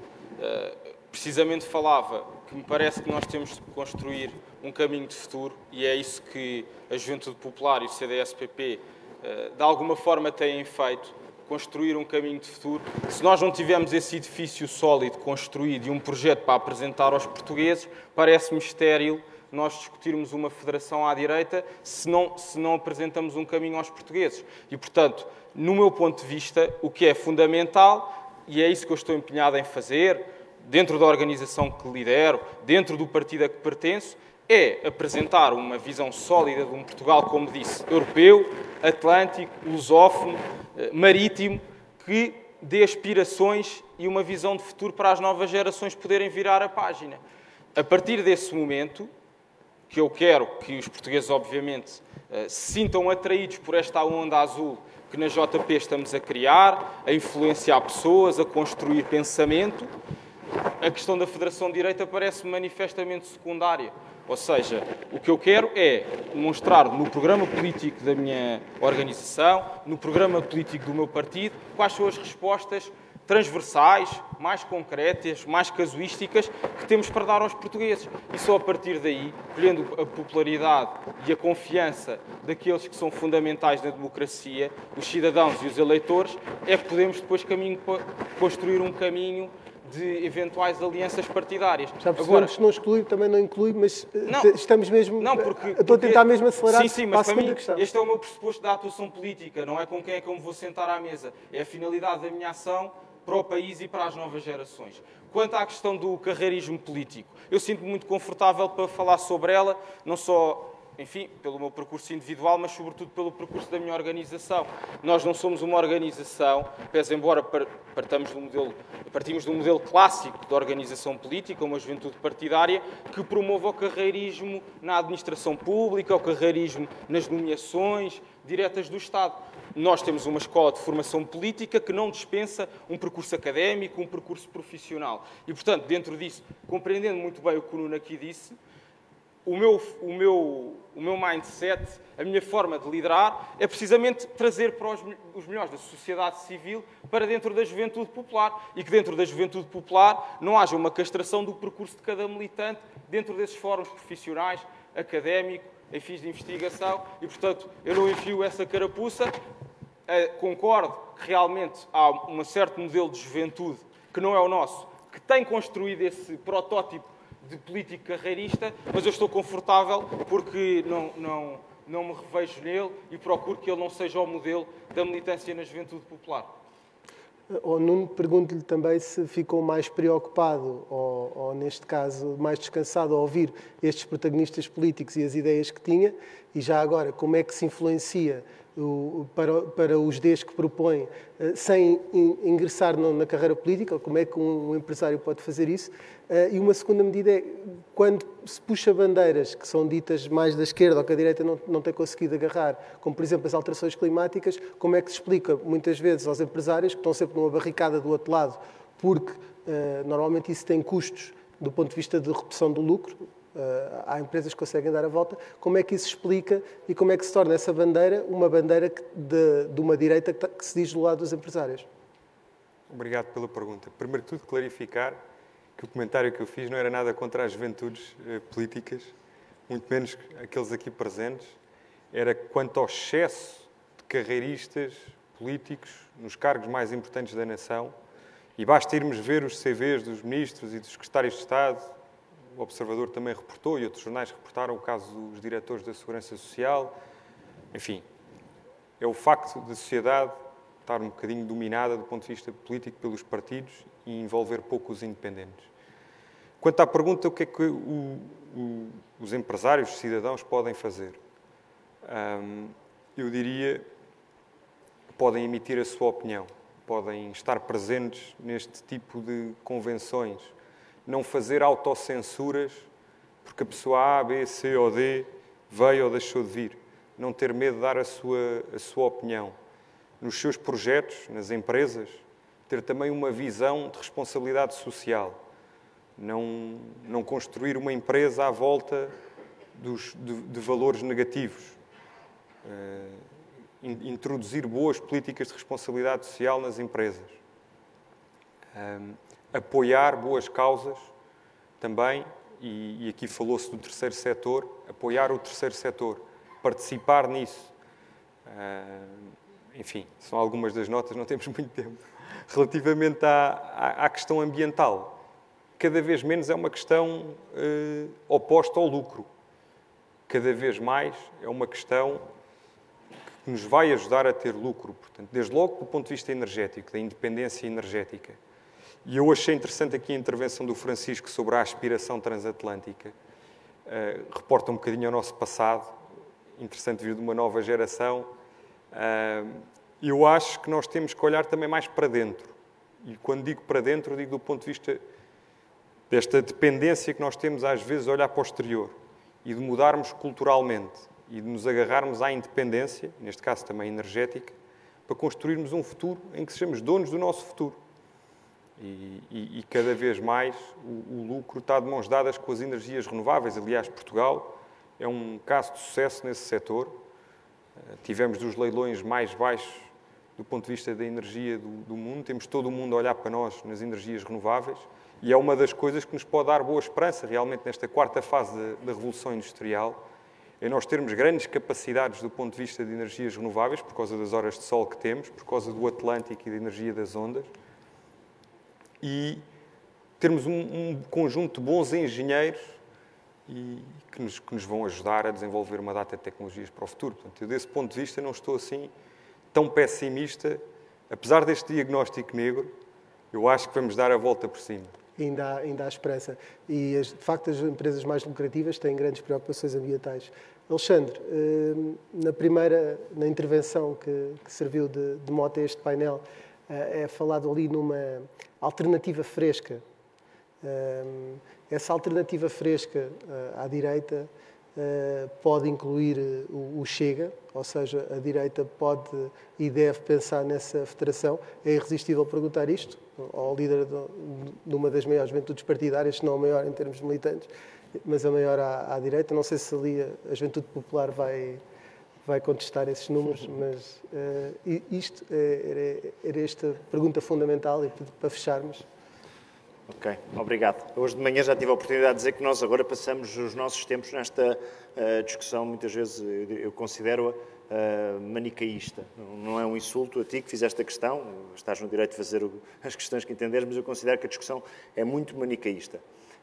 precisamente falava que me parece que nós temos de construir um caminho de futuro e é isso que a Juventude Popular e o CDS-PP uh, eh, de alguma forma têm feito, construir um caminho de futuro. Se nós não tivermos esse edifício sólido construído e um projeto para apresentar aos portugueses, parece-me estéril nós discutirmos uma federação à direita se não, se não apresentamos um caminho aos portugueses. E, portanto, no meu ponto de vista, o que é fundamental, e é isso que eu estou empenhado em fazer, dentro da organização que lidero, dentro do partido a que pertenço, é apresentar uma visão sólida de um Portugal, como disse, europeu, atlântico, lusófono, eh, marítimo, que dê aspirações e uma visão de futuro para as novas gerações poderem virar a página. A partir desse momento, que eu quero que os portugueses, obviamente, eh, se sintam atraídos por esta onda azul que na JP estamos a criar, a influenciar pessoas, a construir pensamento, a questão da Federação de Direita parece manifestamente secundária. Ou seja, o que eu quero é demonstrar no programa político da minha organização, no programa político do meu partido, quais são as respostas transversais, mais concretas, mais casuísticas que temos para dar aos portugueses. E só a partir daí, colhendo a popularidade e a confiança daqueles que são fundamentais na democracia, os cidadãos e os eleitores, é que podemos depois caminho, construir um caminho de eventuais alianças partidárias. Sabe, Agora, se não exclui, também não inclui, mas eh, não, estamos mesmo. Não, porque. Estou a tentar mesmo acelerar. Sim, sim, mas para, para mim, questão. este é o meu pressuposto da atuação política, não é com quem é que eu me vou sentar à mesa. É a finalidade da minha ação para o país e para as novas gerações. Quanto à questão do carreirismo político, eu sinto-me muito confortável para falar sobre ela, não só enfim, pelo meu percurso individual, mas sobretudo pelo percurso da minha organização. Nós não somos uma organização, pese embora partamos um modelo, partimos de um modelo clássico de organização política, uma juventude partidária, que promova o carreirismo na administração pública, o carreirismo nas nomeações diretas do Estado. Nós temos uma escola de formação política que não dispensa um percurso académico, um percurso profissional. E, portanto, dentro disso, compreendendo muito bem o que o Nuno aqui disse, o meu, o, meu, o meu mindset, a minha forma de liderar, é precisamente trazer para os, os melhores da sociedade civil para dentro da juventude popular. E que dentro da juventude popular não haja uma castração do percurso de cada militante dentro desses fóruns profissionais, académico, em fins de investigação. E, portanto, eu não enfio essa carapuça eh, concordo que realmente há um certo modelo de juventude que não é o nosso, que tem construído esse protótipo de político carreirista, mas eu estou confortável porque não, não, não me revejo nele e procuro que ele não seja o modelo da militância na juventude popular. Ou Nuno, pergunto-lhe também se ficou mais preocupado, ou, ou, neste caso mais descansado, a ouvir estes protagonistas políticos e as ideias que tinha, e já agora, como é que se influencia para, para os Ds que propõe, eh, sem ingressar na carreira política, como é que um empresário pode fazer isso. Eh, e uma segunda medida é, quando se puxa bandeiras que são ditas mais da esquerda ou que a direita não, não tem conseguido agarrar, como por exemplo as alterações climáticas, como é que se explica muitas vezes aos empresários que estão sempre numa barricada do outro lado, porque uh, normalmente isso tem custos do ponto de vista de redução do lucro, há empresas que conseguem dar a volta. Como é que isso explica e como é que se torna essa bandeira uma bandeira de, de uma direita que, se diz do lado dos empresários? Obrigado pela pergunta. Primeiro de tudo, clarificar que o comentário que eu fiz não era nada contra as juventudes uh, políticas, muito menos aqueles aqui presentes. Era quanto ao excesso de carreiristas políticos nos cargos mais importantes da nação. E basta irmos ver os CVs dos ministros e dos secretários de Estado, o Observador também reportou e outros jornais reportaram o caso dos diretores da Segurança Social. Enfim, é o facto da sociedade estar um bocadinho dominada do ponto de vista político pelos partidos e envolver pouco os independentes. Quanto à pergunta, o que é que o, o, os empresários, os cidadãos podem fazer? Eu diria podem emitir a sua opinião, podem estar presentes neste tipo de convenções, não fazer autocensuras porque a pessoa A, B, C ou D veio ou deixou de vir. Não ter medo de dar a sua, a sua opinião. Nos seus projetos, nas empresas, ter também uma visão de responsabilidade social. Não, não construir uma empresa à volta dos, de, de valores negativos. Uh, introduzir boas políticas de responsabilidade social nas empresas. Um, apoiar boas causas também, e, e aqui falou-se do terceiro setor, apoiar o terceiro setor, participar nisso. Uh, enfim, são algumas das notas, não temos muito tempo. Relativamente à, à, à questão ambiental, cada vez menos é uma questão uh, oposta ao lucro. Cada vez mais é uma questão que nos vai ajudar a ter lucro. Portanto, desde logo do ponto de vista energético, da independência energética e eu achei interessante aqui a intervenção do Francisco sobre a aspiração transatlântica. Uh, reporta um bocadinho ao nosso passado, interessante vir de uma nova geração. Uh, eu acho que nós temos que olhar também mais para dentro. E quando digo para dentro, digo do ponto de vista desta dependência que nós temos às vezes a olhar para o exterior e de mudarmos culturalmente e de nos agarrarmos à independência, neste caso também energética, para construirmos um futuro em que sejamos donos do nosso futuro. E, e, e, cada vez mais o, o, lucro está de mãos dadas com as energias renováveis. Aliás, Portugal é um caso de sucesso nesse setor. Uh, tivemos dos leilões mais baixos do ponto de vista da energia do, do, mundo. Temos todo o mundo a olhar para nós nas energias renováveis e é uma das coisas que nos pode dar boa esperança realmente nesta quarta fase da Revolução Industrial. É nós termos grandes capacidades do ponto de vista de energias renováveis, por causa das horas de sol que temos, por causa do Atlântico e da energia das ondas e termos um, um conjunto de bons engenheiros e que nos, que nos, vão ajudar a desenvolver uma data de tecnologias para o futuro. Portanto, eu, desse ponto de vista, não estou assim tão pessimista. Apesar deste diagnóstico negro, eu acho que vamos dar a volta por cima. Ainda há, ainda há esperança. E, de facto, as empresas mais lucrativas têm grandes preocupações ambientais. Alexandre, eh, na primeira na intervenção que, que serviu de, de mote a este painel, é falado ali numa alternativa fresca. Essa alternativa fresca eh, à direita eh, pode incluir o Chega, ou seja, a direita pode e deve pensar nessa federação. É irresistível perguntar isto ao líder de uma das maiores juventudes partidárias, se não a maior em termos militantes, mas a maior à, à direita. Não sei se ali a Juventude Popular vai, vai contestar esses números, mas uh, isto era, era, esta pergunta fundamental e para fecharmos. Ok, obrigado. Hoje de manhã já tive a oportunidade de dizer que nós agora passamos os nossos tempos nesta uh, discussão, muitas vezes eu considero-a uh, manicaísta. Não é um insulto a ti que fizeste a questão, estás no direito de fazer as questões que entenderes, mas eu considero que a discussão é muito manicaísta.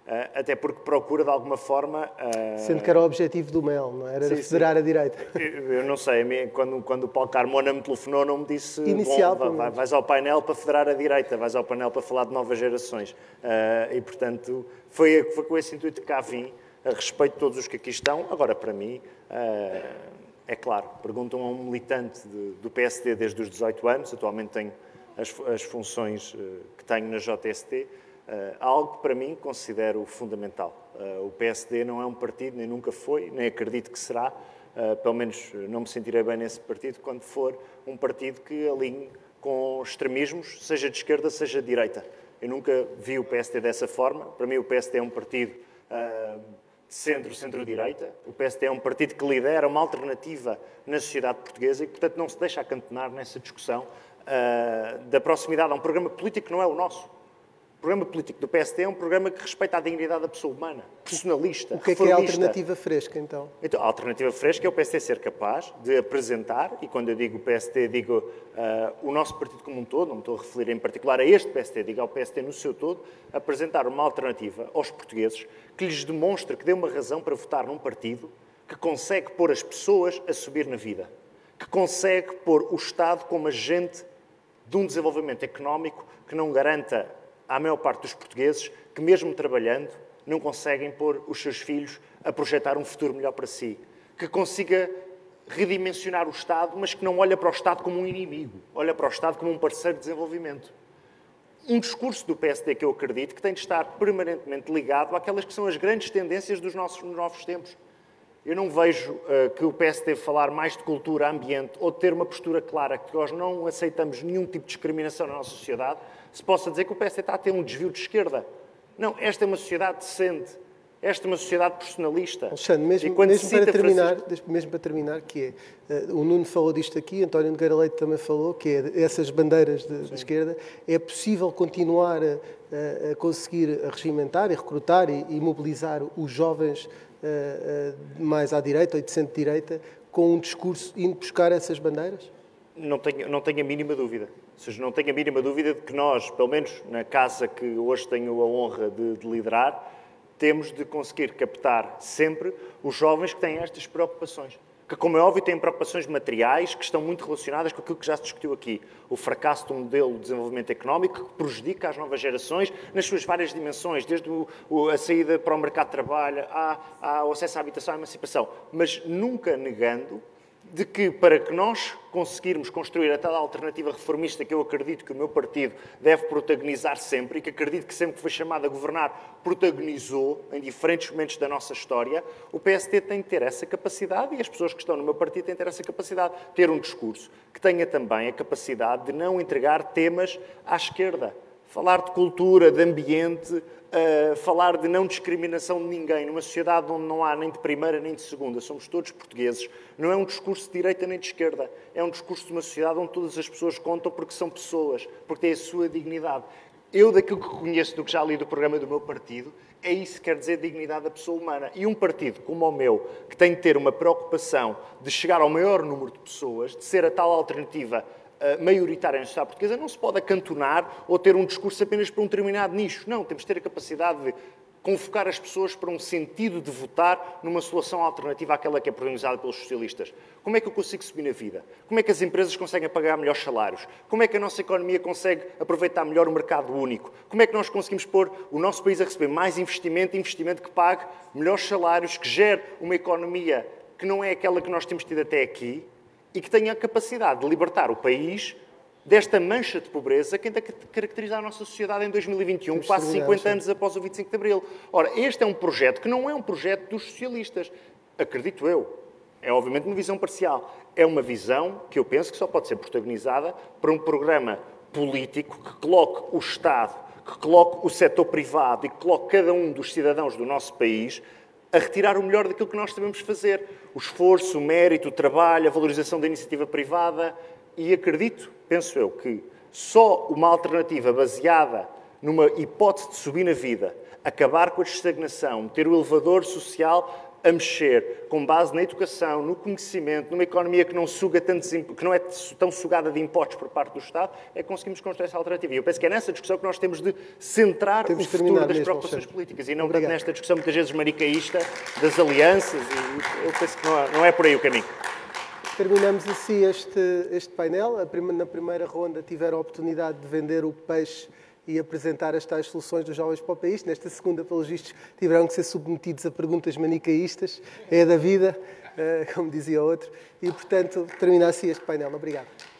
Uh, até porque procura, de alguma forma... Uh... Sendo que era o objetivo do MEL, não é? era? Sim, federar sim. a direita. Eu, não sei, quando, quando o Paulo Carmona me telefonou, não me disse... Inicial, bom, vai, vais ao painel para federar a direita, vais ao painel para falar de novas gerações. Uh, e, portanto, foi, foi com esse intuito que cá vim, a respeito de todos os que aqui estão. Agora, para mim, é claro, perguntam a um militante de, do PSD desde os 18 anos, atualmente tenho as, as funções que tenho na JST, Uh, algo que para mim considero fundamental. Uh, o PSD não é um partido, nem nunca foi, nem acredito que será, uh, pelo menos não me sentirei bem nesse partido, quando for um partido que alinhe com extremismos, seja de esquerda, seja de direita. Eu nunca vi o PSD dessa forma. Para mim, o PSD é um partido de centro, centro-direita. O PSD é um partido que lidera uma alternativa na sociedade portuguesa e, portanto, não se deixa acantonar nessa discussão da proximidade a um programa político que não é o nosso. O programa político do PSD é um programa que respeita a dignidade da pessoa humana, personalista, O que é, que é a alternativa fresca, então? Então, a alternativa fresca é o PSD ser capaz de apresentar, e quando eu digo PSD, digo uh, o nosso partido como um todo, não me estou a referir em particular a este PSD, digo ao PSD no seu todo, apresentar uma alternativa aos portugueses que lhes demonstre que dê uma razão para votar num partido que consegue pôr as pessoas a subir na vida, que consegue pôr o Estado como agente de um desenvolvimento económico que não garanta à maior parte dos portugueses que, mesmo trabalhando, não conseguem pôr os seus filhos a projetar um futuro melhor para si. Que consiga redimensionar o Estado, mas que não olha para o Estado como um inimigo, olha para o Estado como um parceiro de desenvolvimento. Um discurso do PSD que eu acredito que tem de estar permanentemente ligado àquelas que são as grandes tendências dos nossos novos tempos. Eu não vejo uh, que o PS deve falar mais de cultura, ambiente ou de ter uma postura clara que nós não aceitamos nenhum tipo de discriminação na nossa sociedade, se possa dizer que o PS está a ter um desvio de esquerda. Não, esta é uma sociedade decente. Esta é uma sociedade personalista. Alexandre, mesmo, mesmo para terminar, Francisco... mesmo para terminar, que é, uh, o Nuno falou disto aqui, António Nogueira Leite também falou, que é essas bandeiras de, de esquerda, é possível continuar a, a, conseguir regimentar e recrutar e, e mobilizar os jovens mais à direita ou de centro-direita, com um discurso indo buscar essas bandeiras? Não tenho, não tenho a mínima dúvida. Seja, não tenho a mínima dúvida de que nós, pelo menos na casa que hoje tenho a honra de, de liderar, temos de conseguir captar sempre os jovens que têm estas preocupações que, como é óbvio, têm preocupações materiais que estão muito relacionadas com aquilo que já se discutiu aqui. O fracasso um modelo de desenvolvimento económico que prejudica as novas gerações nas suas várias dimensões, desde o, o, a saída para o mercado de trabalho, ao acesso à habitação, à emancipação, mas nunca negando de que, para que nós conseguirmos construir a tal alternativa reformista que eu acredito que o meu partido deve protagonizar sempre e que acredito que sempre que foi chamado a governar protagonizou em diferentes momentos da nossa história, o PSD tem de ter essa capacidade e as pessoas que estão no meu partido têm de ter essa capacidade, ter um discurso que tenha também a capacidade de não entregar temas à esquerda. Falar de cultura, de ambiente, uh, falar de não discriminação de ninguém, numa sociedade onde não há nem de primeira nem de segunda, somos todos portugueses, não é um discurso de direita nem de esquerda, é um discurso de uma sociedade onde todas as pessoas contam porque são pessoas, porque têm a sua dignidade. Eu, daquilo que conheço, do que já li do programa do meu partido, é isso que quer dizer dignidade da pessoa humana. E um partido como o meu, que tem de ter uma preocupação de chegar ao maior número de pessoas, de ser a tal alternativa maioritária na sociedade portuguesa, não se pode acantonar ou ter um discurso apenas para um determinado nicho. Não, temos de ter a capacidade de convocar as pessoas para um sentido de votar numa solução alternativa àquela que é protagonizada pelos socialistas. Como é que eu consigo subir na vida? Como é que as empresas conseguem pagar melhores salários? Como é que a nossa economia consegue aproveitar melhor o mercado único? Como é que nós conseguimos pôr o nosso país a receber mais investimento, investimento que pague melhores salários, que gere uma economia que não é aquela que nós temos tido até aqui, e que tenha a capacidade de libertar o país desta mancha de pobreza que ainda caracteriza a nossa sociedade em 2021, quase 50 anos após o 25 de Abril. Ora, este é um projeto que não é um projeto dos socialistas, acredito eu. É obviamente uma visão parcial. É uma visão que eu penso que só pode ser protagonizada por um programa político que coloque o Estado, que coloque o setor privado e que coloque cada um dos cidadãos do nosso país a retirar o melhor daquilo que nós sabemos fazer. O esforço, o mérito, o trabalho, a valorização da iniciativa privada. E acredito, penso eu, que só uma alternativa baseada numa hipótese de subir na vida, acabar com a estagnação, ter o elevador social a mexer com base na educação, no conhecimento, numa economia que não, suga tantos, que não é tão sugada de impostos por parte do Estado, é que conseguimos construir essa alternativa. E eu penso que é nessa discussão que nós temos de centrar temos o futuro das preocupações políticas e não Obrigado. nesta discussão muitas vezes maricaísta das alianças. Eu penso que não é, não é por aí o caminho. Terminamos assim este, este painel. Na primeira ronda tiveram a oportunidade de vender o peixe e apresentar as tais soluções dos jovens para o país. Nesta segunda, pelos vistos, tiveram que ser submetidos a perguntas manicaístas, é da vida, eh, como dizia outro, e, portanto, termina assim este painel. Obrigado.